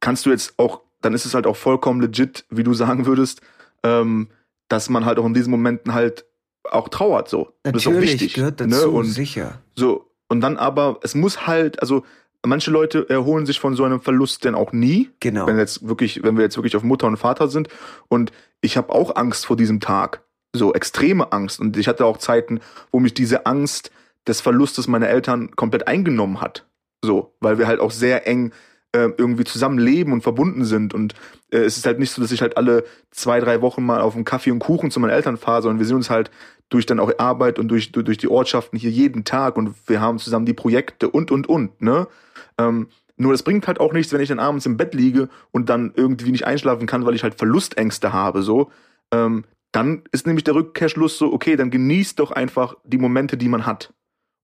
kannst du jetzt auch, dann ist es halt auch vollkommen legit, wie du sagen würdest, ähm, dass man halt auch in diesen Momenten halt auch trauert so. das ist auch wichtig. gehört dazu, ne? Und sicher. so, und dann aber, es muss halt, also manche Leute erholen sich von so einem Verlust denn auch nie. Genau. Wenn jetzt wirklich, wenn wir jetzt wirklich auf Mutter und Vater sind. Und ich habe auch Angst vor diesem Tag. So extreme Angst. Und ich hatte auch Zeiten, wo mich diese Angst des Verlustes meiner Eltern komplett eingenommen hat. So, weil wir halt auch sehr eng äh, irgendwie zusammen leben und verbunden sind. Und äh, es ist halt nicht so, dass ich halt alle zwei, drei Wochen mal auf einen Kaffee und Kuchen zu meinen Eltern fahre, sondern wir sehen uns halt durch dann auch Arbeit und durch, durch, durch die Ortschaften hier jeden Tag und wir haben zusammen die Projekte und, und, und, ne? Ähm, nur das bringt halt auch nichts, wenn ich dann abends im Bett liege und dann irgendwie nicht einschlafen kann, weil ich halt Verlustängste habe, so. Ähm, dann ist nämlich der Rückkehrschluss so, okay, dann genieß doch einfach die Momente, die man hat.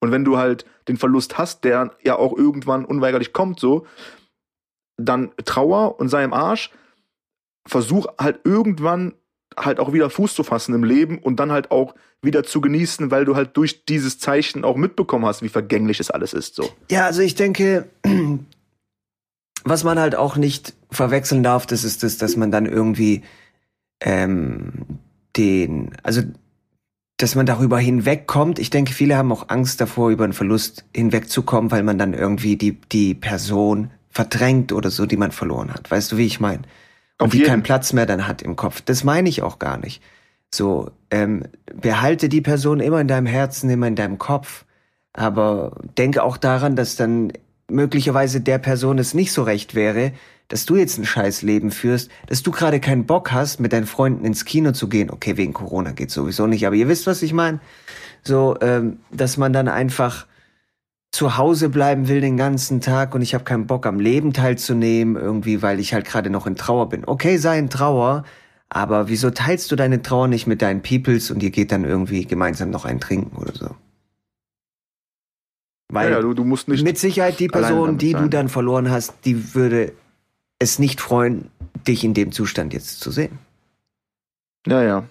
Und wenn du halt den Verlust hast, der ja auch irgendwann unweigerlich kommt, so, dann Trauer und sei im Arsch, versuch halt irgendwann halt auch wieder Fuß zu fassen im Leben und dann halt auch wieder zu genießen, weil du halt durch dieses Zeichen auch mitbekommen hast, wie vergänglich es alles ist. So. Ja, also ich denke, was man halt auch nicht verwechseln darf, das ist das, dass man dann irgendwie ähm, den, also dass man darüber hinwegkommt. Ich denke, viele haben auch Angst davor, über einen Verlust hinwegzukommen, weil man dann irgendwie die, die Person verdrängt oder so, die man verloren hat. Weißt du, wie ich meine? Und die keinen Platz mehr dann hat im Kopf. Das meine ich auch gar nicht. So, ähm, behalte die Person immer in deinem Herzen, immer in deinem Kopf. Aber denke auch daran, dass dann möglicherweise der Person es nicht so recht wäre, dass du jetzt ein scheiß Leben führst, dass du gerade keinen Bock hast, mit deinen Freunden ins Kino zu gehen. Okay, wegen Corona geht sowieso nicht, aber ihr wisst, was ich meine. So, ähm, dass man dann einfach zu Hause bleiben will den ganzen Tag und ich habe keinen Bock am Leben teilzunehmen, irgendwie, weil ich halt gerade noch in Trauer bin. Okay, sei in Trauer, aber wieso teilst du deine Trauer nicht mit deinen Peoples und ihr geht dann irgendwie gemeinsam noch ein Trinken oder so? Weil ja, ja, du, du musst nicht mit Sicherheit die Person, die sein. du dann verloren hast, die würde es nicht freuen, dich in dem Zustand jetzt zu sehen. Ja, ja.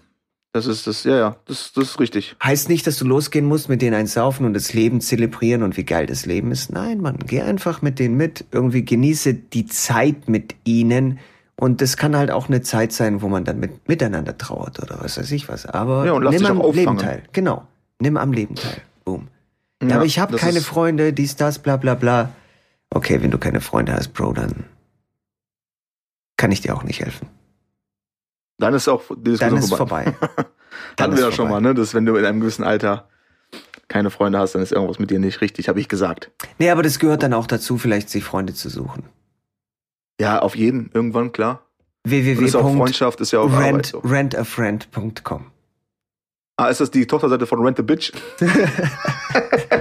Das ist das, ja, ja, das, das ist richtig. Heißt nicht, dass du losgehen musst, mit denen eins saufen und das Leben zelebrieren und wie geil das Leben ist. Nein, Mann, geh einfach mit denen mit. Irgendwie genieße die Zeit mit ihnen. Und das kann halt auch eine Zeit sein, wo man dann mit, miteinander trauert oder was weiß ich was. Aber ja, und lass nimm dich am auch Leben teil. Genau. Nimm am Leben teil. Boom. Ja, aber ich habe keine Freunde, dies, das, bla bla bla. Okay, wenn du keine Freunde hast, Bro, dann kann ich dir auch nicht helfen. Dann ist auch die Diskussion dann ist vorbei. Hatten wir ja schon mal, ne? Dass wenn du in einem gewissen Alter keine Freunde hast, dann ist irgendwas mit dir nicht richtig, habe ich gesagt. Nee, aber das gehört dann auch dazu, vielleicht sich Freunde zu suchen. Ja, auf jeden, irgendwann, klar. www. Ist auch Freundschaft ist ja auch rent, so. rentafriend.com. Ah, ist das die Tochterseite von Rent a Bitch?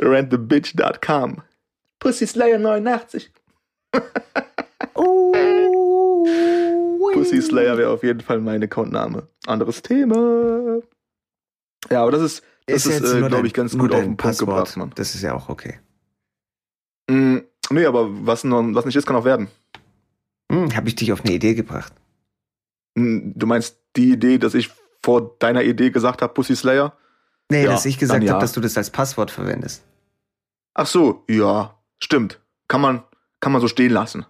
rentthebitch.com. Pussy Slayer 89. oh, Pussy Slayer wäre auf jeden Fall mein Accountname. Anderes Thema. Ja, aber das ist, das ist, ist äh, glaube ich, ganz gut auf den Punkt Passwort. gebracht, Mann. Das ist ja auch okay. Mm, nee, aber was, noch, was nicht ist, kann auch werden. Hm, Habe ich dich auf eine Idee gebracht. Mm, du meinst die Idee, dass ich vor deiner Idee gesagt habe, Pussy Slayer? Nee, ja, dass ich gesagt ja. habe, dass du das als Passwort verwendest. Ach so, ja. Stimmt. Kann man, kann man so stehen lassen.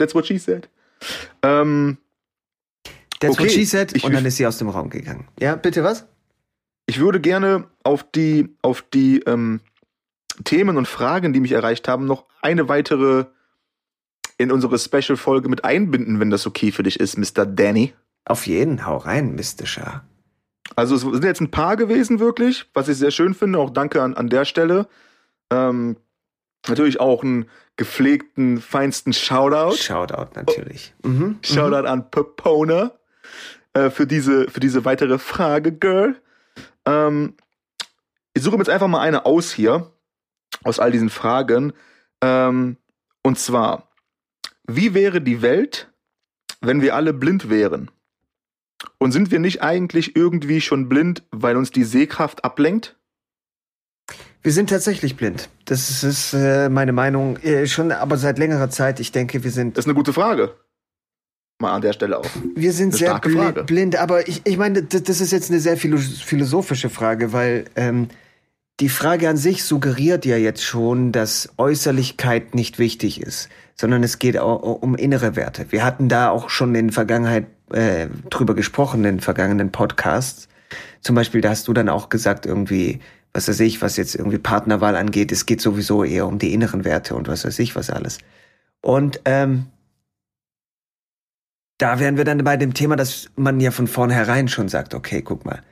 That's what she said. Ähm, That's okay. what she said ich, und dann ist sie aus dem Raum gegangen. Ja, bitte was? Ich würde gerne auf die, auf die ähm, Themen und Fragen, die mich erreicht haben, noch eine weitere in unsere Special-Folge mit einbinden, wenn das okay für dich ist, Mr. Danny. Auf jeden, hau rein, Mr. Shah. Also es sind jetzt ein paar gewesen, wirklich, was ich sehr schön finde. Auch danke an, an der Stelle. Ähm, Natürlich auch einen gepflegten, feinsten Shoutout. Shoutout, natürlich. Mhm. Shoutout mhm. an Pepona äh, für, diese, für diese weitere Frage, Girl. Ähm, ich suche mir jetzt einfach mal eine aus hier, aus all diesen Fragen. Ähm, und zwar, wie wäre die Welt, wenn wir alle blind wären? Und sind wir nicht eigentlich irgendwie schon blind, weil uns die Sehkraft ablenkt? Wir sind tatsächlich blind. Das ist äh, meine Meinung. Äh, schon aber seit längerer Zeit. Ich denke, wir sind. Das ist eine gute Frage. Mal an der Stelle auch. Wir sind sehr bl blind, aber ich, ich meine, das ist jetzt eine sehr philosophische Frage, weil ähm, die Frage an sich suggeriert ja jetzt schon, dass Äußerlichkeit nicht wichtig ist, sondern es geht auch um innere Werte. Wir hatten da auch schon in der Vergangenheit äh, drüber gesprochen, in vergangenen Podcasts. Zum Beispiel, da hast du dann auch gesagt, irgendwie, was weiß ich, was jetzt irgendwie Partnerwahl angeht, es geht sowieso eher um die inneren Werte und was weiß ich, was alles. Und ähm, da wären wir dann bei dem Thema, dass man ja von vornherein schon sagt, okay, guck mal,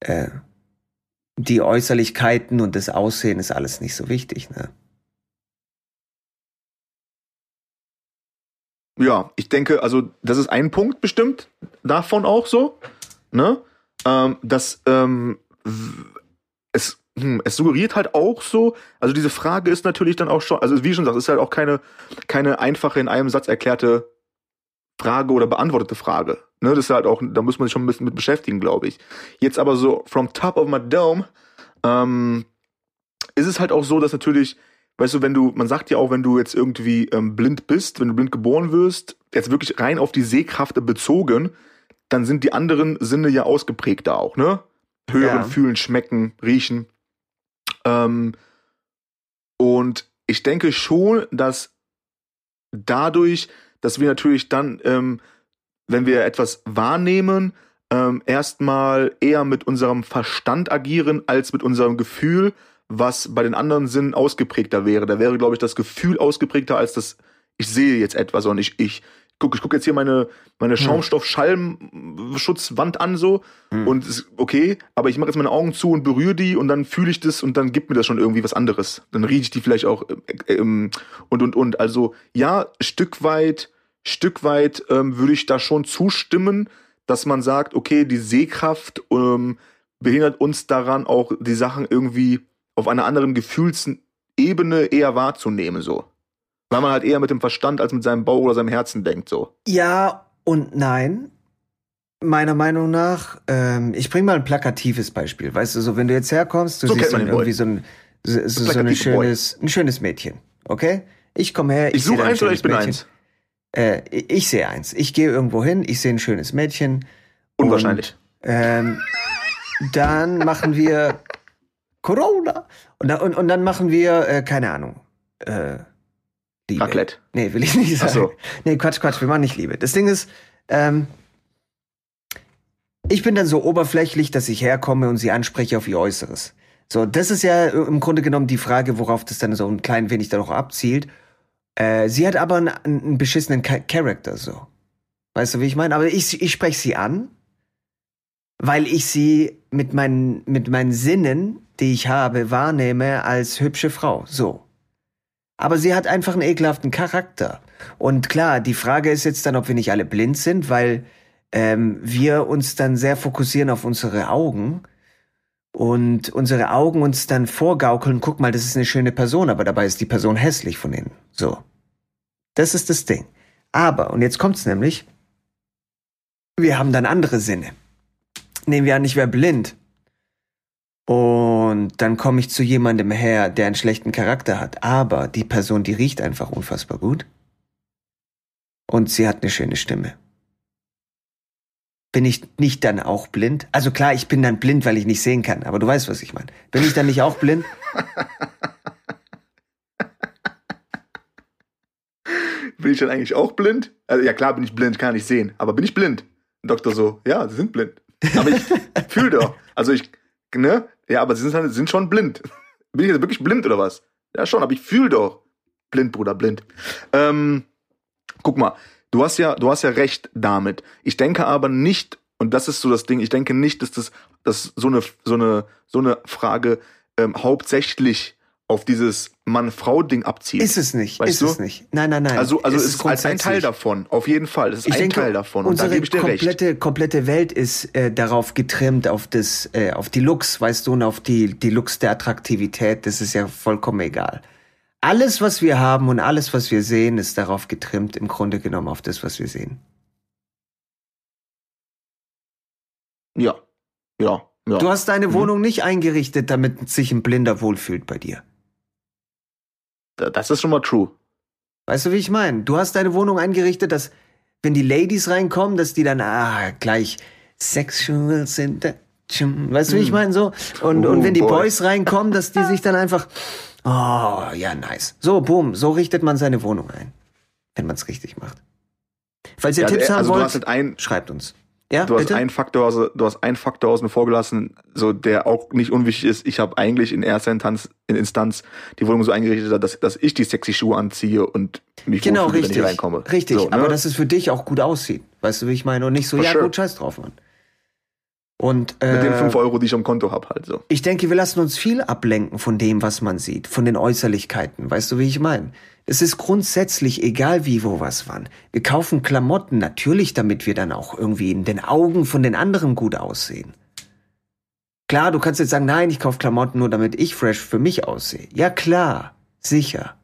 äh, die Äußerlichkeiten und das Aussehen ist alles nicht so wichtig, ne? Ja, ich denke, also das ist ein Punkt bestimmt davon auch so, ne? Ähm, dass ähm, hm, es suggeriert halt auch so, also diese Frage ist natürlich dann auch schon, also wie schon gesagt, ist halt auch keine, keine einfache in einem Satz erklärte Frage oder beantwortete Frage. Ne, das ist halt auch, da muss man sich schon ein bisschen mit beschäftigen, glaube ich. Jetzt aber so from top of my dome, ähm, ist es halt auch so, dass natürlich weißt du, wenn du, man sagt ja auch, wenn du jetzt irgendwie ähm, blind bist, wenn du blind geboren wirst, jetzt wirklich rein auf die Sehkraft bezogen, dann sind die anderen Sinne ja ausgeprägter auch, ne? Hören, Ja. fühlen, schmecken, riechen. Ähm, und ich denke schon, dass dadurch, dass wir natürlich dann, ähm, wenn wir etwas wahrnehmen, ähm, erstmal eher mit unserem Verstand agieren als mit unserem Gefühl, was bei den anderen Sinnen ausgeprägter wäre. Da wäre, glaube ich, das Gefühl ausgeprägter als das, ich sehe jetzt etwas und ich, ich guck, ich gucke jetzt hier meine, meine Schaumstoff-Schallschutzwand an so Hm. und ist okay, aber ich mache jetzt meine Augen zu und berühre die und dann fühle ich das und dann gibt mir das schon irgendwie was anderes. Dann rieche ich die vielleicht auch äh, ähm, und und und. Also ja, Stück weit, Stück weit ähm, würde ich da schon zustimmen, dass man sagt, okay, die Sehkraft ähm, behindert uns daran, auch die Sachen irgendwie auf einer anderen Gefühlsebene eher wahrzunehmen, so. Weil man halt eher mit dem Verstand als mit seinem Bauch oder seinem Herzen denkt, so. Ja und nein. Meiner Meinung nach, ähm, ich bring mal ein plakatives Beispiel. Weißt du, so wenn du jetzt herkommst, du So siehst dann den Boy. irgendwie so ein, so, so, so ein Boy. schönes, ein schönes Mädchen. Okay? Ich komme her, ich, Ich sehe suche ein eins oder ich bin Mädchen. eins. Äh, ich sehe eins. Ich gehe irgendwo hin, ich sehe ein schönes Mädchen. Unwahrscheinlich. Und, ähm, dann machen wir Corona. Und, und, und dann machen wir, äh, keine Ahnung, äh, Liebe. Raclette. Nee, will ich nicht Ach sagen. so. Nee, Quatsch, Quatsch, wir machen nicht Liebe. Das Ding ist, ähm, ich bin dann so oberflächlich, dass ich herkomme und sie anspreche auf ihr Äußeres. So, das ist ja im Grunde genommen die Frage, worauf das dann so ein klein wenig dann auch abzielt. Äh, sie hat aber einen, einen beschissenen Cha- Charakter, so. Weißt du, wie ich meine? Aber ich, ich spreche sie an, weil ich sie mit meinen, mit meinen Sinnen, die ich habe, wahrnehme als hübsche Frau. So. Aber sie hat einfach einen ekelhaften Charakter. Und klar, die Frage ist jetzt dann, ob wir nicht alle blind sind, weil ähm, wir uns dann sehr fokussieren auf unsere Augen und unsere Augen uns dann vorgaukeln, guck mal, das ist eine schöne Person, aber dabei ist die Person hässlich von innen. So. Das ist das Ding. Aber, und jetzt kommt's nämlich, wir haben dann andere Sinne. Nehmen wir an, ich wäre blind. Und dann komme ich zu jemandem her, der einen schlechten Charakter hat. Aber die Person, die riecht einfach unfassbar gut. Und sie hat eine schöne Stimme. Bin ich nicht dann auch blind? Also klar, ich bin dann blind, weil ich nicht sehen kann. Aber du weißt, was ich meine. Bin ich dann nicht auch blind? Bin ich dann eigentlich auch blind? Also, ja, klar bin ich blind, kann ich sehen. Aber bin ich blind? Doktor so, ja, sie sind blind. Aber ich fühle doch. Also ich, ne? Ja, aber sie sind, halt- sind schon blind. Bin ich jetzt wirklich blind oder was? Ja, schon, aber ich fühle doch. Blind, Bruder, blind. Ähm, guck mal, du hast ja, du hast ja recht damit. Ich denke aber nicht, und das ist so das Ding, ich denke nicht, dass das, dass so eine, so eine, so eine Frage ähm, hauptsächlich auf dieses Mann-Frau-Ding abzielt. Ist es nicht. Weißt ist du? es nicht. Nein, nein, nein. Also, also es es ist als ein Teil davon, auf jeden Fall. Es ist Ich ein denke, Teil davon und da unsere gebe ich dir recht. komplette, komplette Welt ist äh, darauf getrimmt, auf das, äh, auf die Looks, weißt du, und auf die, die Looks der Attraktivität. Das ist ja vollkommen egal. Alles, was wir haben und alles, was wir sehen, ist darauf getrimmt, im Grunde genommen auf das, was wir sehen. Ja, ja, ja. Du hast deine Mhm. Wohnung nicht eingerichtet, damit sich ein Blinder wohlfühlt bei dir. Das ist schon mal true. Weißt du, wie ich meine? Du hast deine Wohnung eingerichtet, dass, wenn die Ladies reinkommen, dass die dann, ah, gleich sexual seduction. Weißt du, wie ich meine? So. Und, Oh, und wenn die boy. Boys reinkommen, dass die sich dann einfach, oh, ja, nice. So, boom, so richtet man seine Wohnung ein. Wenn man es richtig macht. Falls ihr Ja, Tipps äh, haben also wollt, halt ein, schreibt uns. Ja, du hast bitte? einen Faktor, also, du hast einen Faktor außen vor gelassen, so der auch nicht unwichtig ist. Ich habe eigentlich in erster Instanz, in Instanz die Wohnung so eingerichtet, dass, dass ich die sexy Schuhe anziehe und mich Genau, wohlfühle, wenn ich richtig. reinkomme. Richtig, So, ne? aber dass es für dich auch gut aussieht. Weißt du, wie ich meine? Und nicht so, For ja sure. gut, scheiß drauf, Mann. Und mit den äh, 5 Euro, die ich am Konto habe, halt so. ich denke, wir lassen uns viel ablenken von dem, was man sieht, von den Äußerlichkeiten. Weißt du, wie ich meine? Es ist grundsätzlich egal, wie, wo, was, wann. Wir kaufen Klamotten natürlich, damit wir dann auch irgendwie in den Augen von den anderen gut aussehen. Klar, du kannst jetzt sagen, nein, ich kaufe Klamotten nur, damit ich fresh für mich aussehe. Ja klar, sicher.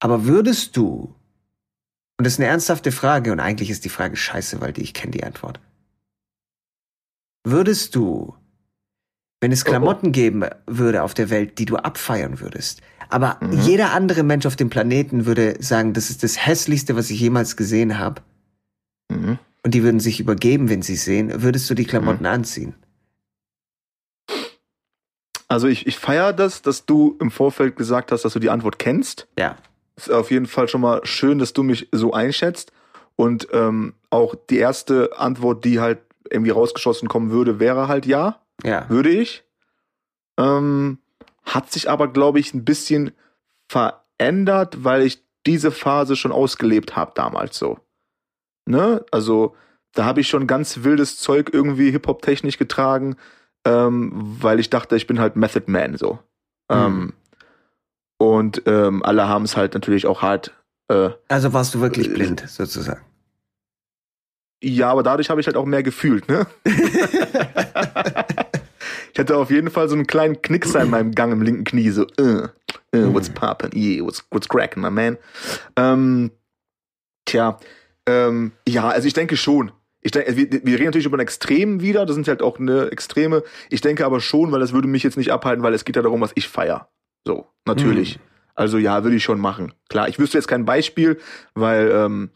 Aber würdest du, und das ist eine ernsthafte Frage, und eigentlich ist die Frage scheiße, weil die, ich kenne die Antwort. Würdest du Wenn es Oh, oh. Klamotten geben würde auf der Welt, die du abfeiern würdest. Aber Mhm. jeder andere Mensch auf dem Planeten würde sagen, das ist das hässlichste, was ich jemals gesehen habe. Mhm. Und die würden sich übergeben, wenn sie sehen. Würdest du die Mhm. Klamotten anziehen? Also ich, ich feiere das, dass du im Vorfeld gesagt hast, dass du die Antwort kennst. Ja. Ist auf jeden Fall schon mal schön, dass du mich so einschätzt. Und ähm, auch die erste Antwort, die halt irgendwie rausgeschossen kommen würde, wäre halt ja, Ja. würde ich. Ähm, hat sich aber, glaube ich, ein bisschen verändert, weil ich diese Phase schon ausgelebt habe damals so. Ne? Also da habe ich schon ganz wildes Zeug irgendwie Hip-Hop-technisch getragen, ähm, weil ich dachte, ich bin halt Method Man so. Ähm, und ähm, alle haben es halt natürlich auch hart. Äh, Also warst du wirklich Äh, blind, sozusagen. Ja, aber dadurch habe ich halt auch mehr gefühlt, ne? ich hatte auf jeden Fall so einen kleinen Knickser in meinem Gang im linken Knie, so, äh, äh, what's poppin', yeah, what's, what's crackin', my man. Ähm, tja, ähm, ja, also ich denke schon. Ich denke, wir, wir reden natürlich über ein Extrem wieder, das sind halt auch eine Extreme. Ich denke aber schon, weil das würde mich jetzt nicht abhalten, weil es geht ja darum, was ich feier. So, natürlich. Also ja, würde ich schon machen. Klar, ich wüsste jetzt kein Beispiel, weil ähm,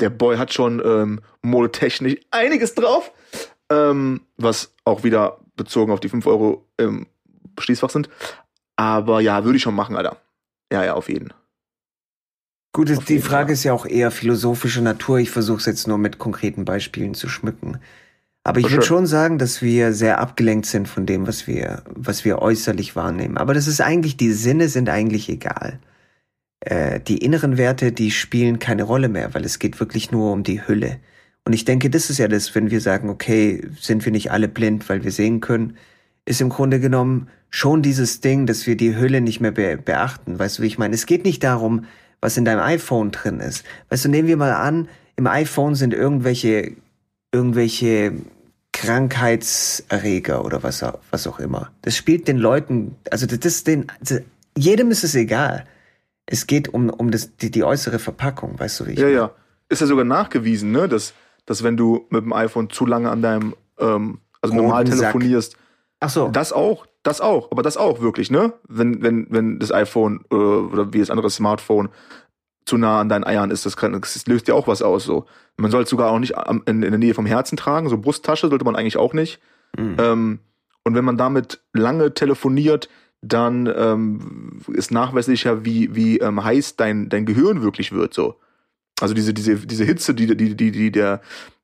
der Boy hat schon ähm, modetechnisch einiges drauf, ähm, was auch wieder bezogen auf die 5 Euro im Schließfach sind. Aber ja, würde ich schon machen, Alter. Ja, ja, auf jeden. Gut, Auf die jeden Frage Fall. ist ja auch eher philosophischer Natur. Ich versuche es jetzt nur mit konkreten Beispielen zu schmücken. Aber ich For würde schon sagen, dass wir sehr abgelenkt sind von dem, was wir, was wir äußerlich wahrnehmen. Aber das ist eigentlich, die Sinne sind eigentlich egal. Äh, die inneren Werte, die spielen keine Rolle mehr, weil es geht wirklich nur um die Hülle. Und ich denke, das ist ja das, wenn wir sagen, okay, sind wir nicht alle blind, weil wir sehen können, ist im Grunde genommen schon dieses Ding, dass wir die Hülle nicht mehr be beachten. Weißt du, wie ich meine? Es geht nicht darum, was in deinem iPhone drin ist. Weißt du, nehmen wir mal an, im iPhone sind irgendwelche, irgendwelche Krankheitserreger oder was, auch- was auch immer. Das spielt den Leuten, also das ist den, das, jedem ist es egal. Es geht um, um das, die, die äußere Verpackung, weißt du, wie ich Ja, meine? ja. Ist ja sogar nachgewiesen, ne, dass, dass wenn du mit dem iPhone zu lange an deinem, ähm, also Roten normal Sack. telefonierst, Ach so. Das auch, das auch, aber das auch wirklich, ne? Wenn, wenn, wenn das iPhone äh, oder wie das andere Smartphone zu nah an deinen Eiern ist, das, kann, das löst ja auch was aus. So. Man soll es sogar auch nicht am- in, in der Nähe vom Herzen tragen, so Brusttasche sollte man eigentlich auch nicht. Mhm. Ähm, und wenn man damit lange telefoniert, dann ähm, ist nachweislicher, wie, wie ähm, heiß dein, dein Gehirn wirklich wird. So. Also diese, diese, diese Hitze, die, die, die, die, der,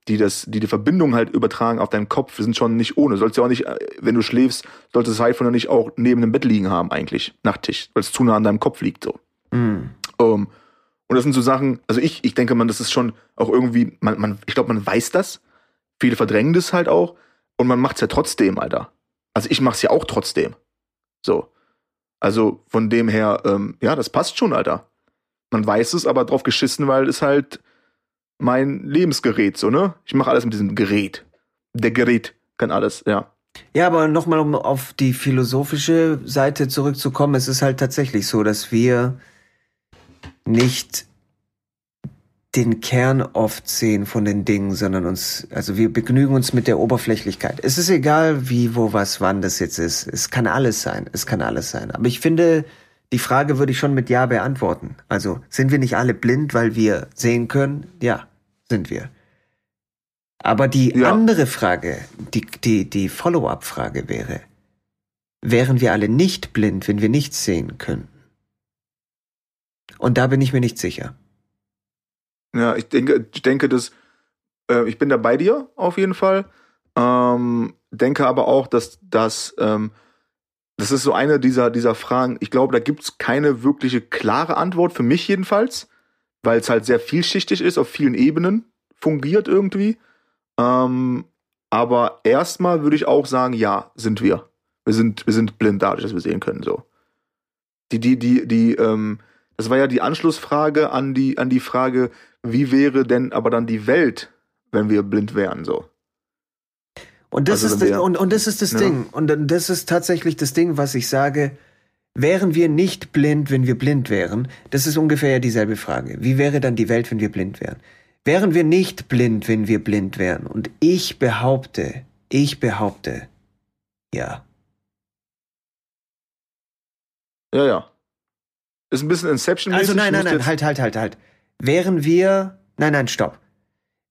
die das, die die Verbindung halt übertragen auf deinen Kopf, sind schon nicht ohne. Sollst ja auch nicht, äh, wenn du schläfst, sollte das iPhone ja nicht auch neben dem Bett liegen haben, eigentlich, Nachttisch, weil es zu nah an deinem Kopf liegt. so. Mhm. Ähm, und das sind so Sachen, also ich, ich denke man, das ist schon auch irgendwie, man, man, ich glaube, man weiß das. Viele verdrängen das halt auch. Und man macht's ja trotzdem, Alter. Also ich mach's ja auch trotzdem. So. Also von dem her, ähm, ja, das passt schon, Alter. Man weiß es, aber drauf geschissen, weil es halt mein Lebensgerät, so, ne? Ich mache alles mit diesem Gerät. Der Gerät kann alles, ja. Ja, aber nochmal, um auf die philosophische Seite zurückzukommen, es ist halt tatsächlich so, dass wir nicht den Kern oft sehen von den Dingen, sondern uns, also wir begnügen uns mit der Oberflächlichkeit. Es ist egal, wie, wo, was, wann das jetzt ist. Es kann alles sein. Es kann alles sein. Aber ich finde, die Frage würde ich schon mit Ja beantworten. Also, sind wir nicht alle blind, weil wir sehen können? Ja, sind wir. Aber die Ja. andere Frage, die, die, die Follow-up-Frage wäre, wären wir alle nicht blind, wenn wir nichts sehen könnten? Und da bin ich mir nicht sicher. Ja, ich denke, ich denke, dass äh, ich bin da bei dir auf jeden Fall. Ähm, denke aber auch, dass das ähm, das ist so eine dieser dieser Fragen. Ich glaube, da gibt's keine wirkliche klare Antwort für mich jedenfalls, weil es halt sehr vielschichtig ist, auf vielen Ebenen fungiert irgendwie. Ähm, aber erstmal würde ich auch sagen, ja, sind wir. Wir sind wir sind blind dadurch, dass wir sehen können so. Die die die die ähm, das war ja die Anschlussfrage an die an die Frage, wie wäre denn aber dann die Welt, wenn wir blind wären so? Und das Also ist das, wir- und, und das ist das Ja. Ding. Und das ist tatsächlich das Ding, was ich sage. Wären wir nicht blind, wenn wir blind wären? Das ist ungefähr ja dieselbe Frage. Wie wäre dann die Welt, wenn wir blind wären? Wären wir nicht blind, wenn wir blind wären? Und ich behaupte, ich behaupte, ja, Ja, ja. Ist ein bisschen Inception. Also nein, nein, nein, halt, halt, halt, halt. Wären wir, nein, nein, stopp.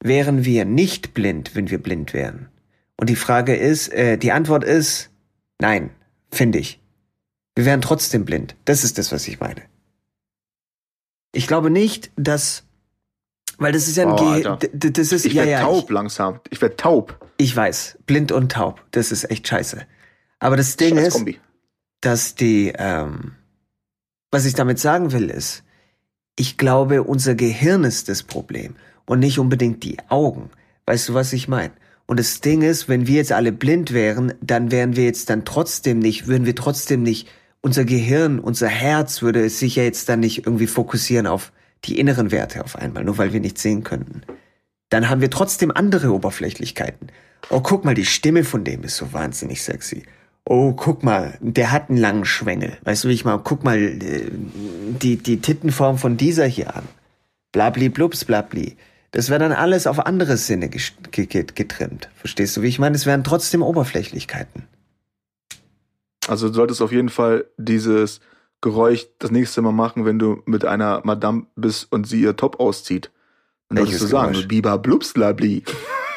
Wären wir nicht blind, wenn wir blind wären? Und die Frage ist, äh, die Antwort ist, nein, finde ich. Wir wären trotzdem blind. Das ist das, was ich meine. Ich glaube nicht, dass, weil das ist ja ein Oh, Ge das ist Ich ja ja taub langsam. Ich werd taub. Ich, ich weiß, blind und taub, das ist echt scheiße. Aber das Ding Scheiß ist, Kombi. dass die, ähm, was ich damit sagen will, ist, ich glaube, unser Gehirn ist das Problem und nicht unbedingt die Augen. Weißt du, was ich meine? Und das Ding ist, wenn wir jetzt alle blind wären, dann wären wir jetzt dann trotzdem nicht, würden wir trotzdem nicht, unser Gehirn, unser Herz würde sich ja jetzt dann nicht irgendwie fokussieren auf die inneren Werte auf einmal, nur weil wir nicht sehen könnten. Dann haben wir trotzdem andere Oberflächlichkeiten. Oh, guck mal, die Stimme von dem ist so wahnsinnig sexy. Oh, guck mal, der hat einen langen Schwengel. Weißt du, wie ich mal, guck mal äh, die, die Tittenform von dieser hier an. Blabli blups blabli. Das wäre dann alles auf andere Sinne getrimmt. Verstehst du, wie ich meine? Es wären trotzdem Oberflächlichkeiten. Also du solltest auf jeden Fall dieses Geräusch das nächste Mal machen, wenn du mit einer Madame bist und sie ihr Top auszieht. Dann solltest du sagen, Geräusch? Biba blubsblabli.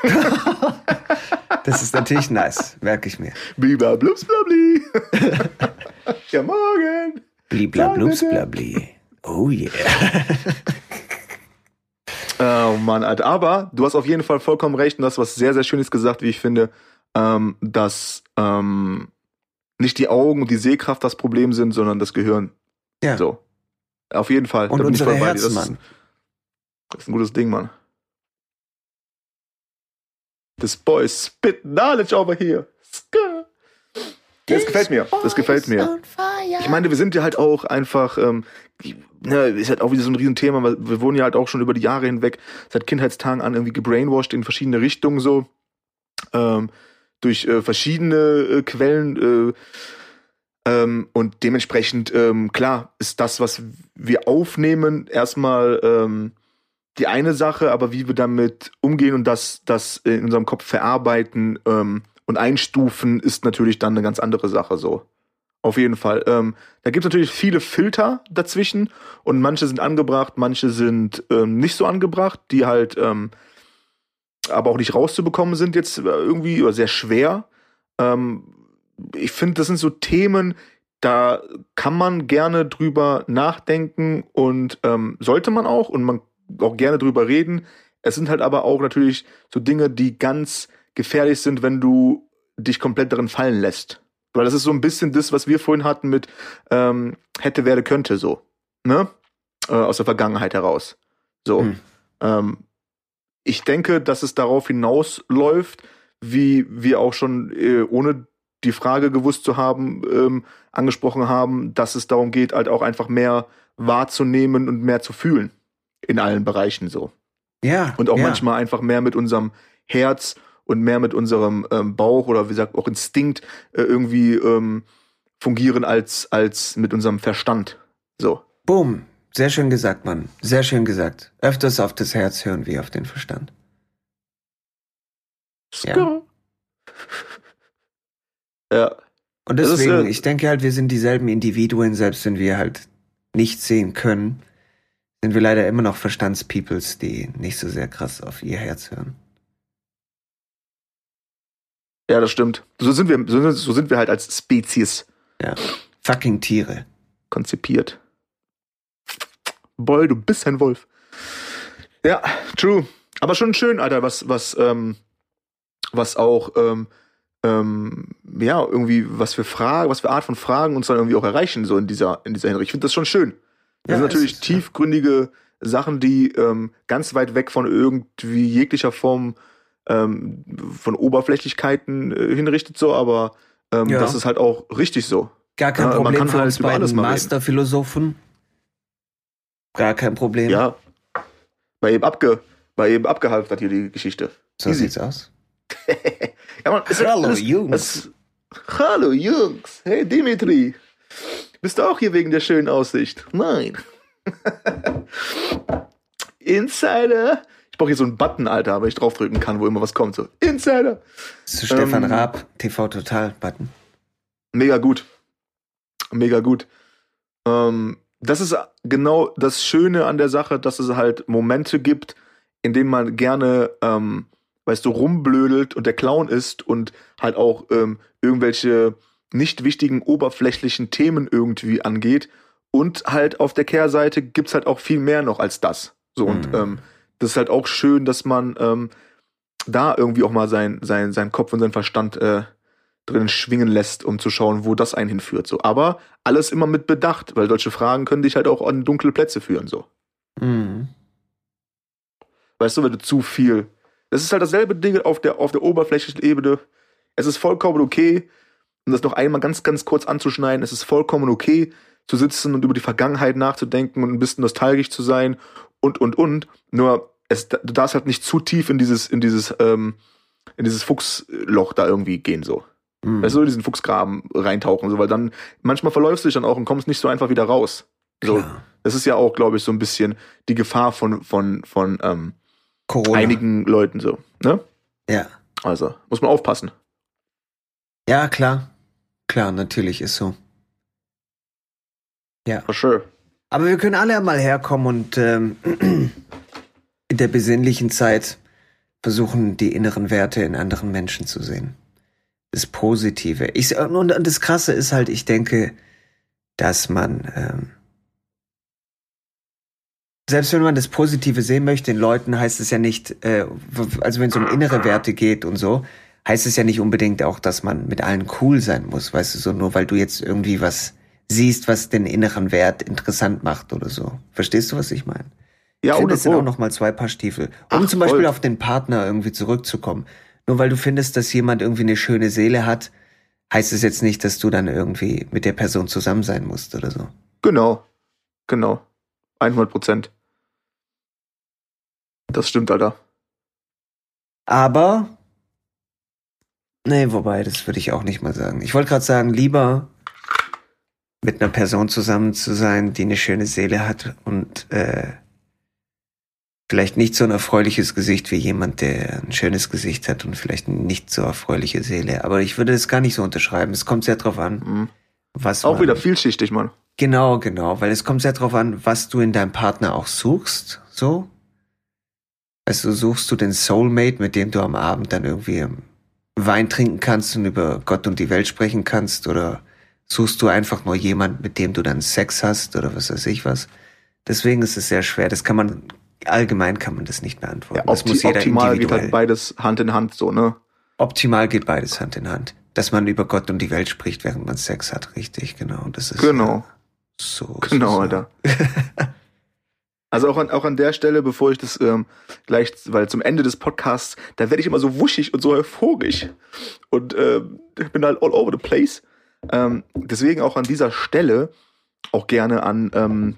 Das ist natürlich nice, merke ich mir. Biba blubsblabli. ja, morgen. Blibla blups blabli. Oh yeah. Oh Mann, Alter. Aber du hast auf jeden Fall vollkommen recht und das was sehr, sehr Schönes gesagt, wie ich finde, ähm, dass ähm, nicht die Augen und die Sehkraft das Problem sind, sondern das Gehirn. Ja. So. Auf jeden Fall. Und Da bin ich voll bei dir. Herzen, das ist, Mann. das ist ein gutes Ding, Mann. This boy is spit knowledge over here. Das gefällt mir. Das gefällt mir. Ich meine, wir sind ja halt auch einfach, ähm, ne, ist halt auch wieder so ein Riesenthema, weil wir wurden ja halt auch schon über die Jahre hinweg, seit Kindheitstagen an irgendwie gebrainwashed in verschiedene Richtungen so, ähm, durch äh, verschiedene äh, Quellen, äh, ähm, und dementsprechend, ähm, klar, ist das, was wir aufnehmen, erstmal ähm, die eine Sache, aber wie wir damit umgehen und das, das in unserem Kopf verarbeiten ähm, und einstufen, ist natürlich dann eine ganz andere Sache so. Auf jeden Fall. Ähm, da gibt es natürlich viele Filter dazwischen und manche sind angebracht, manche sind ähm, nicht so angebracht, die halt ähm, aber auch nicht rauszubekommen sind jetzt äh, irgendwie oder sehr schwer. Ähm, ich finde, das sind so Themen, da kann man gerne drüber nachdenken und ähm, sollte man auch und man auch gerne drüber reden. Es sind halt aber auch natürlich so Dinge, die ganz gefährlich sind, wenn du dich komplett darin fallen lässt. Weil das ist so ein bisschen das, was wir vorhin hatten mit ähm, hätte, werde, könnte so. Ne? Äh, aus der Vergangenheit heraus. So. Hm. Ähm, ich denke, dass es darauf hinausläuft, wie wir auch schon äh, ohne die Frage gewusst zu haben, ähm, angesprochen haben, dass es darum geht, halt auch einfach mehr wahrzunehmen und mehr zu fühlen. In allen Bereichen so. Ja. Und auch ja. manchmal einfach mehr mit unserem Herz und mehr mit unserem ähm, Bauch oder wie gesagt auch Instinkt äh, irgendwie ähm, fungieren als, als mit unserem Verstand. So. Boom. Sehr schön gesagt, Mann. Sehr schön gesagt. Öfters auf das Herz hören wie auf den Verstand. Ja. Ja. Und Das ist, deswegen, äh, ich denke halt, wir sind dieselben Individuen, selbst wenn wir halt nicht sehen können, sind wir leider immer noch Verstandspeoples, die nicht so sehr krass auf ihr Herz hören. Ja, das stimmt. So sind wir, so, so sind wir halt als Spezies Ja. Fucking Tiere. konzipiert. Boy, du bist ein Wolf. Ja, true. Aber schon schön, Alter, was, was, ähm, was auch, ähm, ähm, ja, irgendwie, was für Fragen, was für Art von Fragen uns dann irgendwie auch erreichen, so in dieser, in dieser Hinsicht. Ich finde das schon schön. Das Ja, sind natürlich ist, ja. tiefgründige Sachen, die ähm, ganz weit weg von irgendwie jeglicher Form ähm, von Oberflächlichkeiten äh, hinrichtet, so, aber ähm, Ja. das ist halt auch richtig so. Gar kein Ja, man Problem kann für halt uns über beiden. Masterphilosophen. Gar kein Problem. Ja. Bei ihm abge, bei ihm abgehalftert hier die Geschichte. So easy. sieht's aus. Ja, man, Hallo, ist, Jungs. ist- hallo Jungs. Hey Dimitri. Bist du auch hier wegen der schönen Aussicht? Nein. Insider. Ich brauche hier so einen Button, Alter, wenn ich draufdrücken kann, wo immer was kommt. So, Insider. Zu Stefan Ähm, Raab, TV Total Button. Mega gut. Mega gut. Ähm, das ist genau das Schöne an der Sache, dass es halt Momente gibt, in denen man gerne, ähm, weißt du, rumblödelt und der Clown ist und halt auch ähm, irgendwelche nicht wichtigen oberflächlichen Themen irgendwie angeht. Und halt auf der Kehrseite gibt's halt auch viel mehr noch als das. So, und Mhm. ähm, das ist halt auch schön, dass man ähm, da irgendwie auch mal sein, sein, sein Kopf und sein Verstand äh, drin schwingen lässt, um zu schauen, wo das einen hinführt. So. Aber alles immer mit Bedacht, weil solche Fragen können dich halt auch an dunkle Plätze führen. So. Mhm. Weißt du, wenn du zu viel. Das ist halt dasselbe Ding auf der, auf der oberflächlichen Ebene. Es ist vollkommen okay, um das noch einmal ganz, ganz kurz anzuschneiden, es ist vollkommen okay, zu sitzen und über die Vergangenheit nachzudenken und ein bisschen nostalgisch zu sein und, und, und. Nur, es, du darfst halt nicht zu tief in dieses, in dieses, ähm, in dieses Fuchsloch da irgendwie gehen, so. Mhm. Weißt du, in diesen Fuchsgraben reintauchen, so, weil dann, manchmal verläufst du dich dann auch und kommst nicht so einfach wieder raus. So, Klar. das ist ja auch, glaube ich, so ein bisschen die Gefahr von, von, von, ähm, Corona. einigen Leuten so, ne? Ja. Also, muss man aufpassen. Ja, klar. Klar, natürlich ist so. Ja. For sure. Aber wir können alle mal herkommen und ähm, in der besinnlichen Zeit versuchen, die inneren Werte in anderen Menschen zu sehen. Das Positive. Ich, und das Krasse ist halt, ich denke, dass man, ähm, selbst wenn man das Positive sehen möchte in Leuten, heißt es ja nicht, äh, also wenn es um innere Werte geht und so, heißt es ja nicht unbedingt auch, dass man mit allen cool sein muss, weißt du, so nur weil du jetzt irgendwie was siehst, was den inneren Wert interessant macht oder so. Verstehst du, was ich meine? Ja, ich finde, oder das sind auch noch mal zwei Paar Stiefel. Um Ach, zum Beispiel voll. auf den Partner irgendwie zurückzukommen. Nur weil du findest, dass jemand irgendwie eine schöne Seele hat, heißt es jetzt nicht, dass du dann irgendwie mit der Person zusammen sein musst oder so. Genau. Genau. 100 Prozent. Das stimmt, Alter. Aber, nee, wobei, das würde ich auch nicht mal sagen. Ich wollte gerade sagen, lieber mit einer Person zusammen zu sein, die eine schöne Seele hat und äh, vielleicht nicht so ein erfreuliches Gesicht wie jemand, der ein schönes Gesicht hat und vielleicht nicht so erfreuliche Seele. Aber ich würde das gar nicht so unterschreiben. Es kommt sehr drauf an, Mhm. was Auch man, wieder vielschichtig, Mann. Genau, genau, weil es kommt sehr drauf an, was du in deinem Partner auch suchst, so. Also suchst du den Soulmate, mit dem du am Abend dann irgendwie Wein trinken kannst und über Gott und die Welt sprechen kannst, oder suchst du einfach nur jemand, mit dem du dann Sex hast, oder was weiß ich was. Deswegen ist es sehr schwer. Das kann man, allgemein kann man das nicht beantworten. Ja, das muss jeder optimal geht halt beides Hand in Hand, so, ne? Optimal geht beides Hand in Hand. Dass man über Gott und die Welt spricht, während man Sex hat, richtig, genau. Das ist Genau. so. Genau, so. Alter. Also auch an, auch an der Stelle, bevor ich das ähm, gleich, weil zum Ende des Podcasts, da werde ich immer so wuschig und so euphorisch und ähm, bin halt all over the place. Ähm, deswegen auch an dieser Stelle auch gerne an ähm,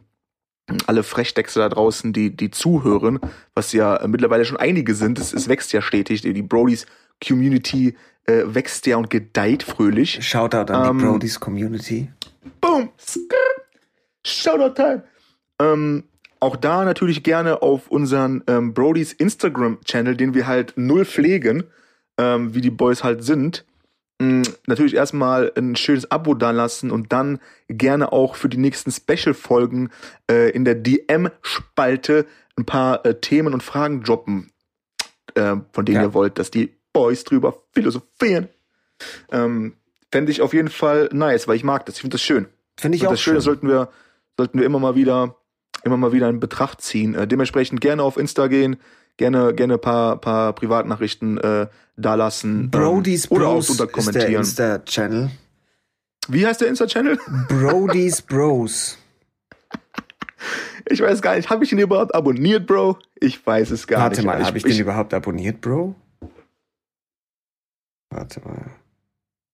alle Frechdechse da draußen, die, die zuhören, was ja mittlerweile schon einige sind. Es, es wächst ja stetig. Die, die Brodys Community äh, wächst ja und gedeiht fröhlich. Shoutout an Ähm, die Brodys Community. Boom! Skrrt. Shoutout Time! Ähm, auch da natürlich gerne auf unseren ähm, Brodys Instagram-Channel, den wir halt null pflegen, ähm, wie die Boys halt sind. Mm, natürlich erstmal ein schönes Abo dalassen und dann gerne auch für die nächsten Special-Folgen äh, in der DM-Spalte ein paar äh, Themen und Fragen droppen, äh, von denen Ja. ihr wollt, dass die Boys drüber philosophieren. Ähm, Fände ich auf jeden Fall nice, weil ich mag das. Ich finde das schön. Finde ich Und auch das Schöne schön. sollten wir, sollten wir immer mal wieder, immer mal wieder in Betracht ziehen. Äh, dementsprechend gerne auf Insta gehen, gerne, gerne paar, paar Privatnachrichten äh, dalassen. Brodys ähm, oder auch drunter ist der kommentieren. Insta-Channel. Wie heißt der Insta-Channel? Brodys Bros. Ich weiß gar nicht. Habe ich ihn überhaupt abonniert, Bro? Ich weiß es gar Warte nicht. mal, habe ich, den überhaupt abonniert, Bro? Warte mal.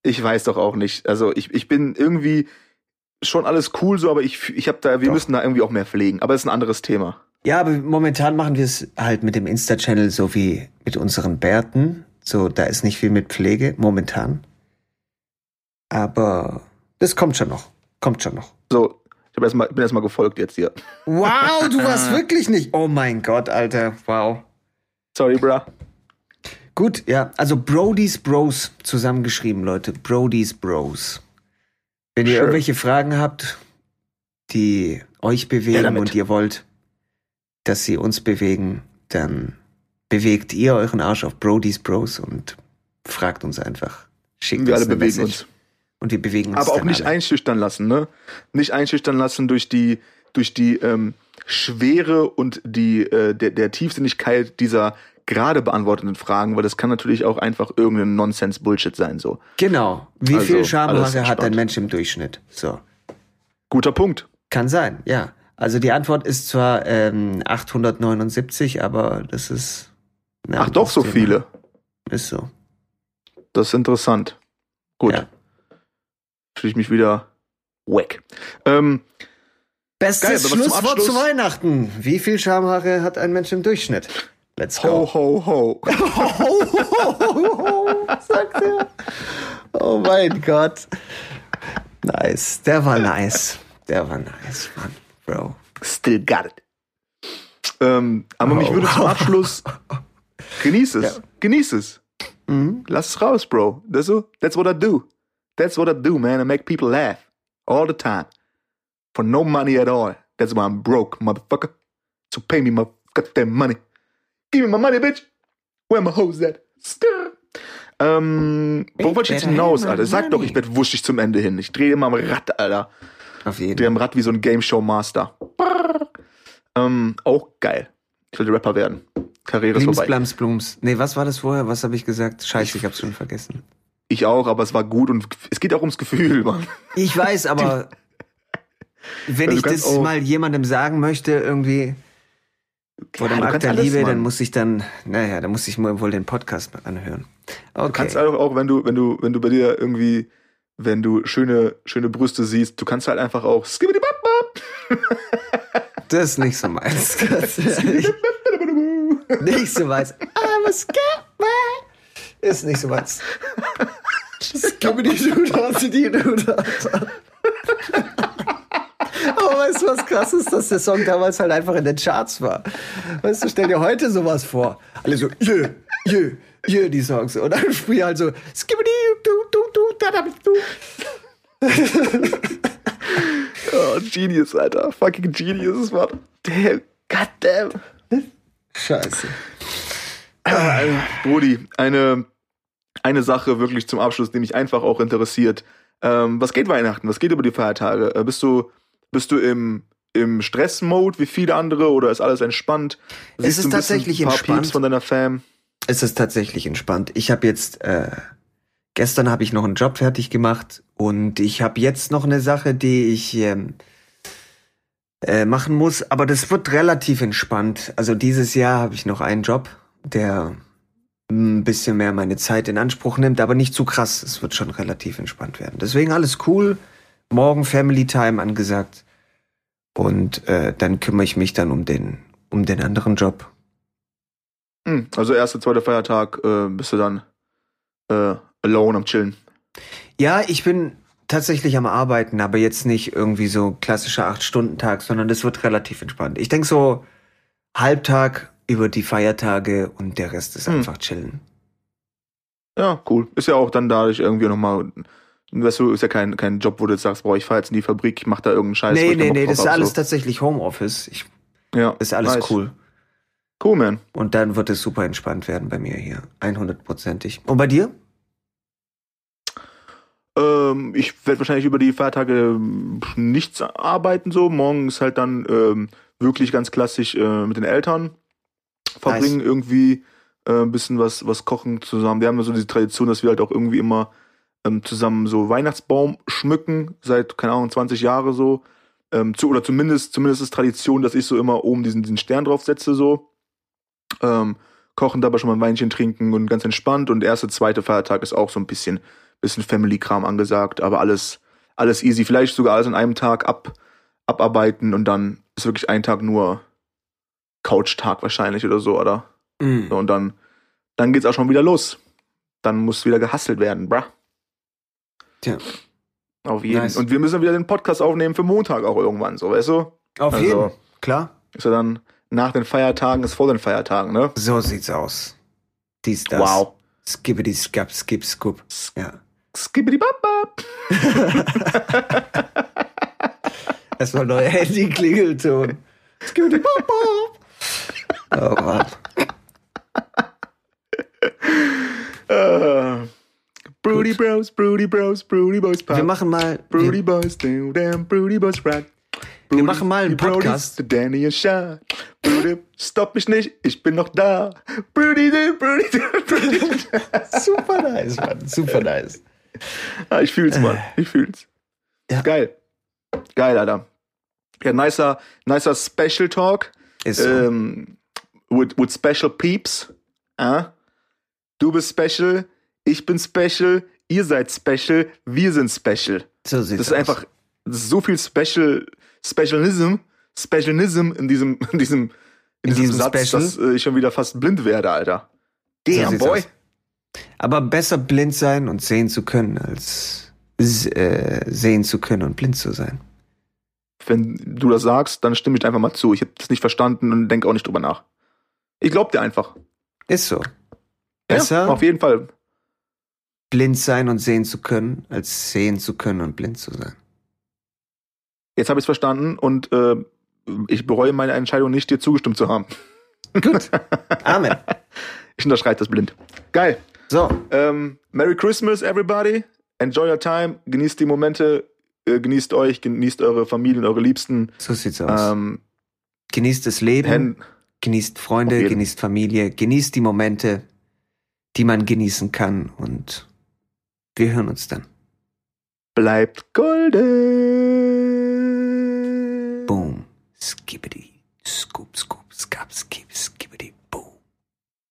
Ich weiß doch auch nicht. Also ich, ich bin irgendwie schon alles cool so, aber ich, ich habe da, wir Doch. müssen da irgendwie auch mehr pflegen. Aber das ist ein anderes Thema. Ja, aber momentan machen wir es halt mit dem Insta-Channel so wie mit unseren Bärten. So, da ist nicht viel mit Pflege, momentan. Aber das kommt schon noch. Kommt schon noch. So, ich hab erst mal, bin erstmal gefolgt jetzt hier. Wow, du warst wirklich nicht. Oh mein Gott, Alter. Wow. Sorry, bruh. Gut, ja, also Brody's Bros zusammengeschrieben, Leute. Brody's Bros. Wenn ihr Sure. irgendwelche Fragen habt, die euch bewegen und ihr wollt, dass sie uns bewegen, dann bewegt ihr euren Arsch auf Brody's Bros und fragt uns einfach. Schickt Wir uns alle eine bewegen Message. uns. Und wir bewegen uns Aber auch nicht alle. einschüchtern lassen, ne? Nicht einschüchtern lassen durch die, durch die ähm, Schwere und die, äh, der, der Tiefsinnigkeit dieser gerade beantworteten Fragen, weil das kann natürlich auch einfach irgendein Nonsens-Bullshit sein, so. Genau. Wie Also, viel Schamhaare hat ein. Mensch im Durchschnitt? So. Guter Punkt. Kann sein, ja. Also die Antwort ist zwar ähm, 879, aber das ist. ein Ach doch, so Thema. viele. Ist so. Das ist interessant. Gut. Ja. Fühle ich mich wieder wack. Ähm, Bestes Geil, Schlusswort zu Weihnachten. Wie viel Schamhaare hat ein Mensch im Durchschnitt? Let's ho, go. ho, ho. sagt er. Oh mein Gott. Nice. Der war nice. Der war nice, Mann. Bro. Still got it. Ähm, aber mich Oh. würde zum Abschluss. Genieß es. Ja. Genieß es. Mhm. Lass es raus, Bro. Das so? That's what I do. That's what I do, man. I make people laugh. All the time. For no money at all. That's why I'm broke, motherfucker. So pay me my goddamn money. Give me my money, bitch. Where my hoes at? Skrr. Ähm, wo wollte ich jetzt hinaus, Alter? Sag doch, money. ich werd wuschig zum Ende hin. Ich drehe immer am Rad, Alter. Auf jeden Fall. am Rad wie so ein Game Show Master. Ähm, auch geil. Ich wollte Rapper werden. Karriere ist vorbei. Blams, Blums. Nee, was war das vorher? Was habe ich gesagt? Scheiße, ich hab's schon vergessen. Ich auch, aber es war gut und es geht auch ums Gefühl, Mann. Ich weiß, aber wenn Also ich das mal jemandem sagen möchte, irgendwie vor Ja, dem Akt der Liebe, Mann. dann muss ich dann, naja, dann muss ich mal wohl den Podcast anhören. Du kannst Okay. auch, auch wenn du, wenn du, wenn du bei dir irgendwie, wenn du schöne, schöne Brüste siehst, du kannst halt einfach auch. Das ist nicht so meins. Ganz ehrlich. nicht so meins. I'm a scared Ist nicht so meins. Skibbidi Dudasi Dudasa. Weißt du, was krass ist, dass der Song damals halt einfach in den Charts war? Weißt du, stell dir heute sowas vor. Alle so, jö, jö, jö, die Songs. Und dann früher halt so, skibbidi du du du da da du. Oh, Genius, Alter. Fucking Genius, Mann. Damn. Goddamn. Scheiße. Brudi, eine, eine Sache wirklich zum Abschluss, die mich einfach auch interessiert. Ähm, was geht Weihnachten? Was geht über die Feiertage? Äh, bist du, bist du im, im Stress-Mode wie viele andere oder ist alles entspannt? Es Siehst ist du ein tatsächlich ein paar entspannt. Pieps von deiner Fam? Es ist tatsächlich entspannt. Ich habe jetzt äh, gestern habe ich noch einen Job fertig gemacht und ich habe jetzt noch eine Sache, die ich ähm, äh, machen muss, aber das wird relativ entspannt. Also dieses Jahr habe ich noch einen Job, der ein bisschen mehr meine Zeit in Anspruch nimmt, aber nicht zu krass. Es wird schon relativ entspannt werden. Deswegen alles cool. Morgen Family Time angesagt und äh, dann kümmere ich mich dann um den um den anderen Job. Hm, Also erster, zweiter Feiertag äh, bist du dann äh, alone am Chillen. Ja, ich bin tatsächlich am Arbeiten, aber jetzt nicht irgendwie so klassischer Acht-Stunden-Tag, sondern das wird relativ entspannt. Ich denke so Halbtag über die Feiertage und der Rest ist Hm. einfach chillen. Ja, cool. Ist ja auch dann dadurch irgendwie nochmal, weißt du, ist ja kein, kein Job, wo du jetzt sagst, boah, ich fahr jetzt in die Fabrik, ich mach da irgendeinen Scheiß. nee, nee, nee, das ist alles so. tatsächlich Homeoffice. Ich, Ja, ist alles nice. cool. Cool, man. Und dann wird es super entspannt werden bei mir hier. 100%ig. Und bei dir? Ähm, ich werde wahrscheinlich über die Feiertage ähm, nichts arbeiten so. Morgen ist halt dann ähm, wirklich ganz klassisch äh, mit den Eltern verbringen irgendwie äh, ein bisschen was was kochen zusammen. Wir haben ja so diese Tradition, dass wir halt auch irgendwie immer ähm, zusammen so Weihnachtsbaum schmücken seit keine Ahnung 20 Jahre so. Ähm, zu, oder zumindest zumindest ist Tradition, dass ich so immer oben diesen diesen Stern draufsetze so. Ähm, kochen dabei schon mal ein Weinchen trinken und ganz entspannt und erste zweite Feiertag ist auch so ein bisschen bisschen Family-Kram angesagt, aber alles, alles easy. Vielleicht sogar alles an einem Tag ab, abarbeiten und dann ist wirklich ein Tag nur Couch-Tag wahrscheinlich oder so, oder? Mhm. So, und dann, dann geht's auch schon wieder los. Dann muss wieder gehustelt werden, bruh. Tja. Auf jeden. Nice. Und wir müssen wieder den Podcast aufnehmen für Montag auch irgendwann, so, weißt du? Auf Also- jeden. Klar. Ist ja dann nach den Feiertagen, ist vor den Feiertagen, ne? So sieht's aus. Dies, das. Wow. Skibbity, skap, skip, scoop. Ja. Skibbidi-bap-bap. Erstmal neuer Handy-Klingelton. Skibidi bop bop. Oh Gott. Äh, Broody Bros, Broody Bros, Broody Boys Pop. Wir machen mal. Broody Boys, damn, damn, Broody Boys Rock. Wir machen mal einen Podcast. Danny Sha. Broody, stopp mich nicht, ich bin noch da. Broody, Broody, Broody. super nice, Mann. Super nice. Ah, ich fühl's, Mann. Ich fühl's. Ja. Geil. Geil, Alter. Ja, nicer, nicer Special Talk. Ist so. Ähm, with, with special peeps. Äh? Du bist special, ich bin special, ihr seid special, wir sind special. so sieht's Das ist aus. einfach, das ist so viel Special, Specialism, Specialism in diesem, in diesem, in, In diesem, diesem Satz, Special? dass äh, ich schon wieder fast blind werde, Alter. So Damn, sieht's boy. aus. Aber besser blind sein und sehen zu können, als äh, sehen zu können und blind zu sein. Wenn du das sagst, dann stimme ich einfach mal zu. Ich habe das nicht verstanden und denke auch nicht drüber nach. Ich glaub dir einfach. Ist so. Besser Ja, auf jeden Fall. Blind sein und sehen zu können, als sehen zu können und blind zu sein. Jetzt habe ich es verstanden und äh, ich bereue meine Entscheidung nicht, dir zugestimmt zu haben. Gut. Amen. Ich unterschreibe das blind. Geil. So, Ähm, Merry Christmas, everybody. Enjoy your time. Genießt die Momente. Äh, genießt euch, genießt eure Familien, eure Liebsten. so sieht's aus. Ähm, genießt das Leben, Hen genießt Freunde, genießt Familie, genießt die Momente, die man genießen kann und wir hören uns dann. bleibt golden. Boom. Skibbity. Scoop, scoop, skap, skip, skibbity.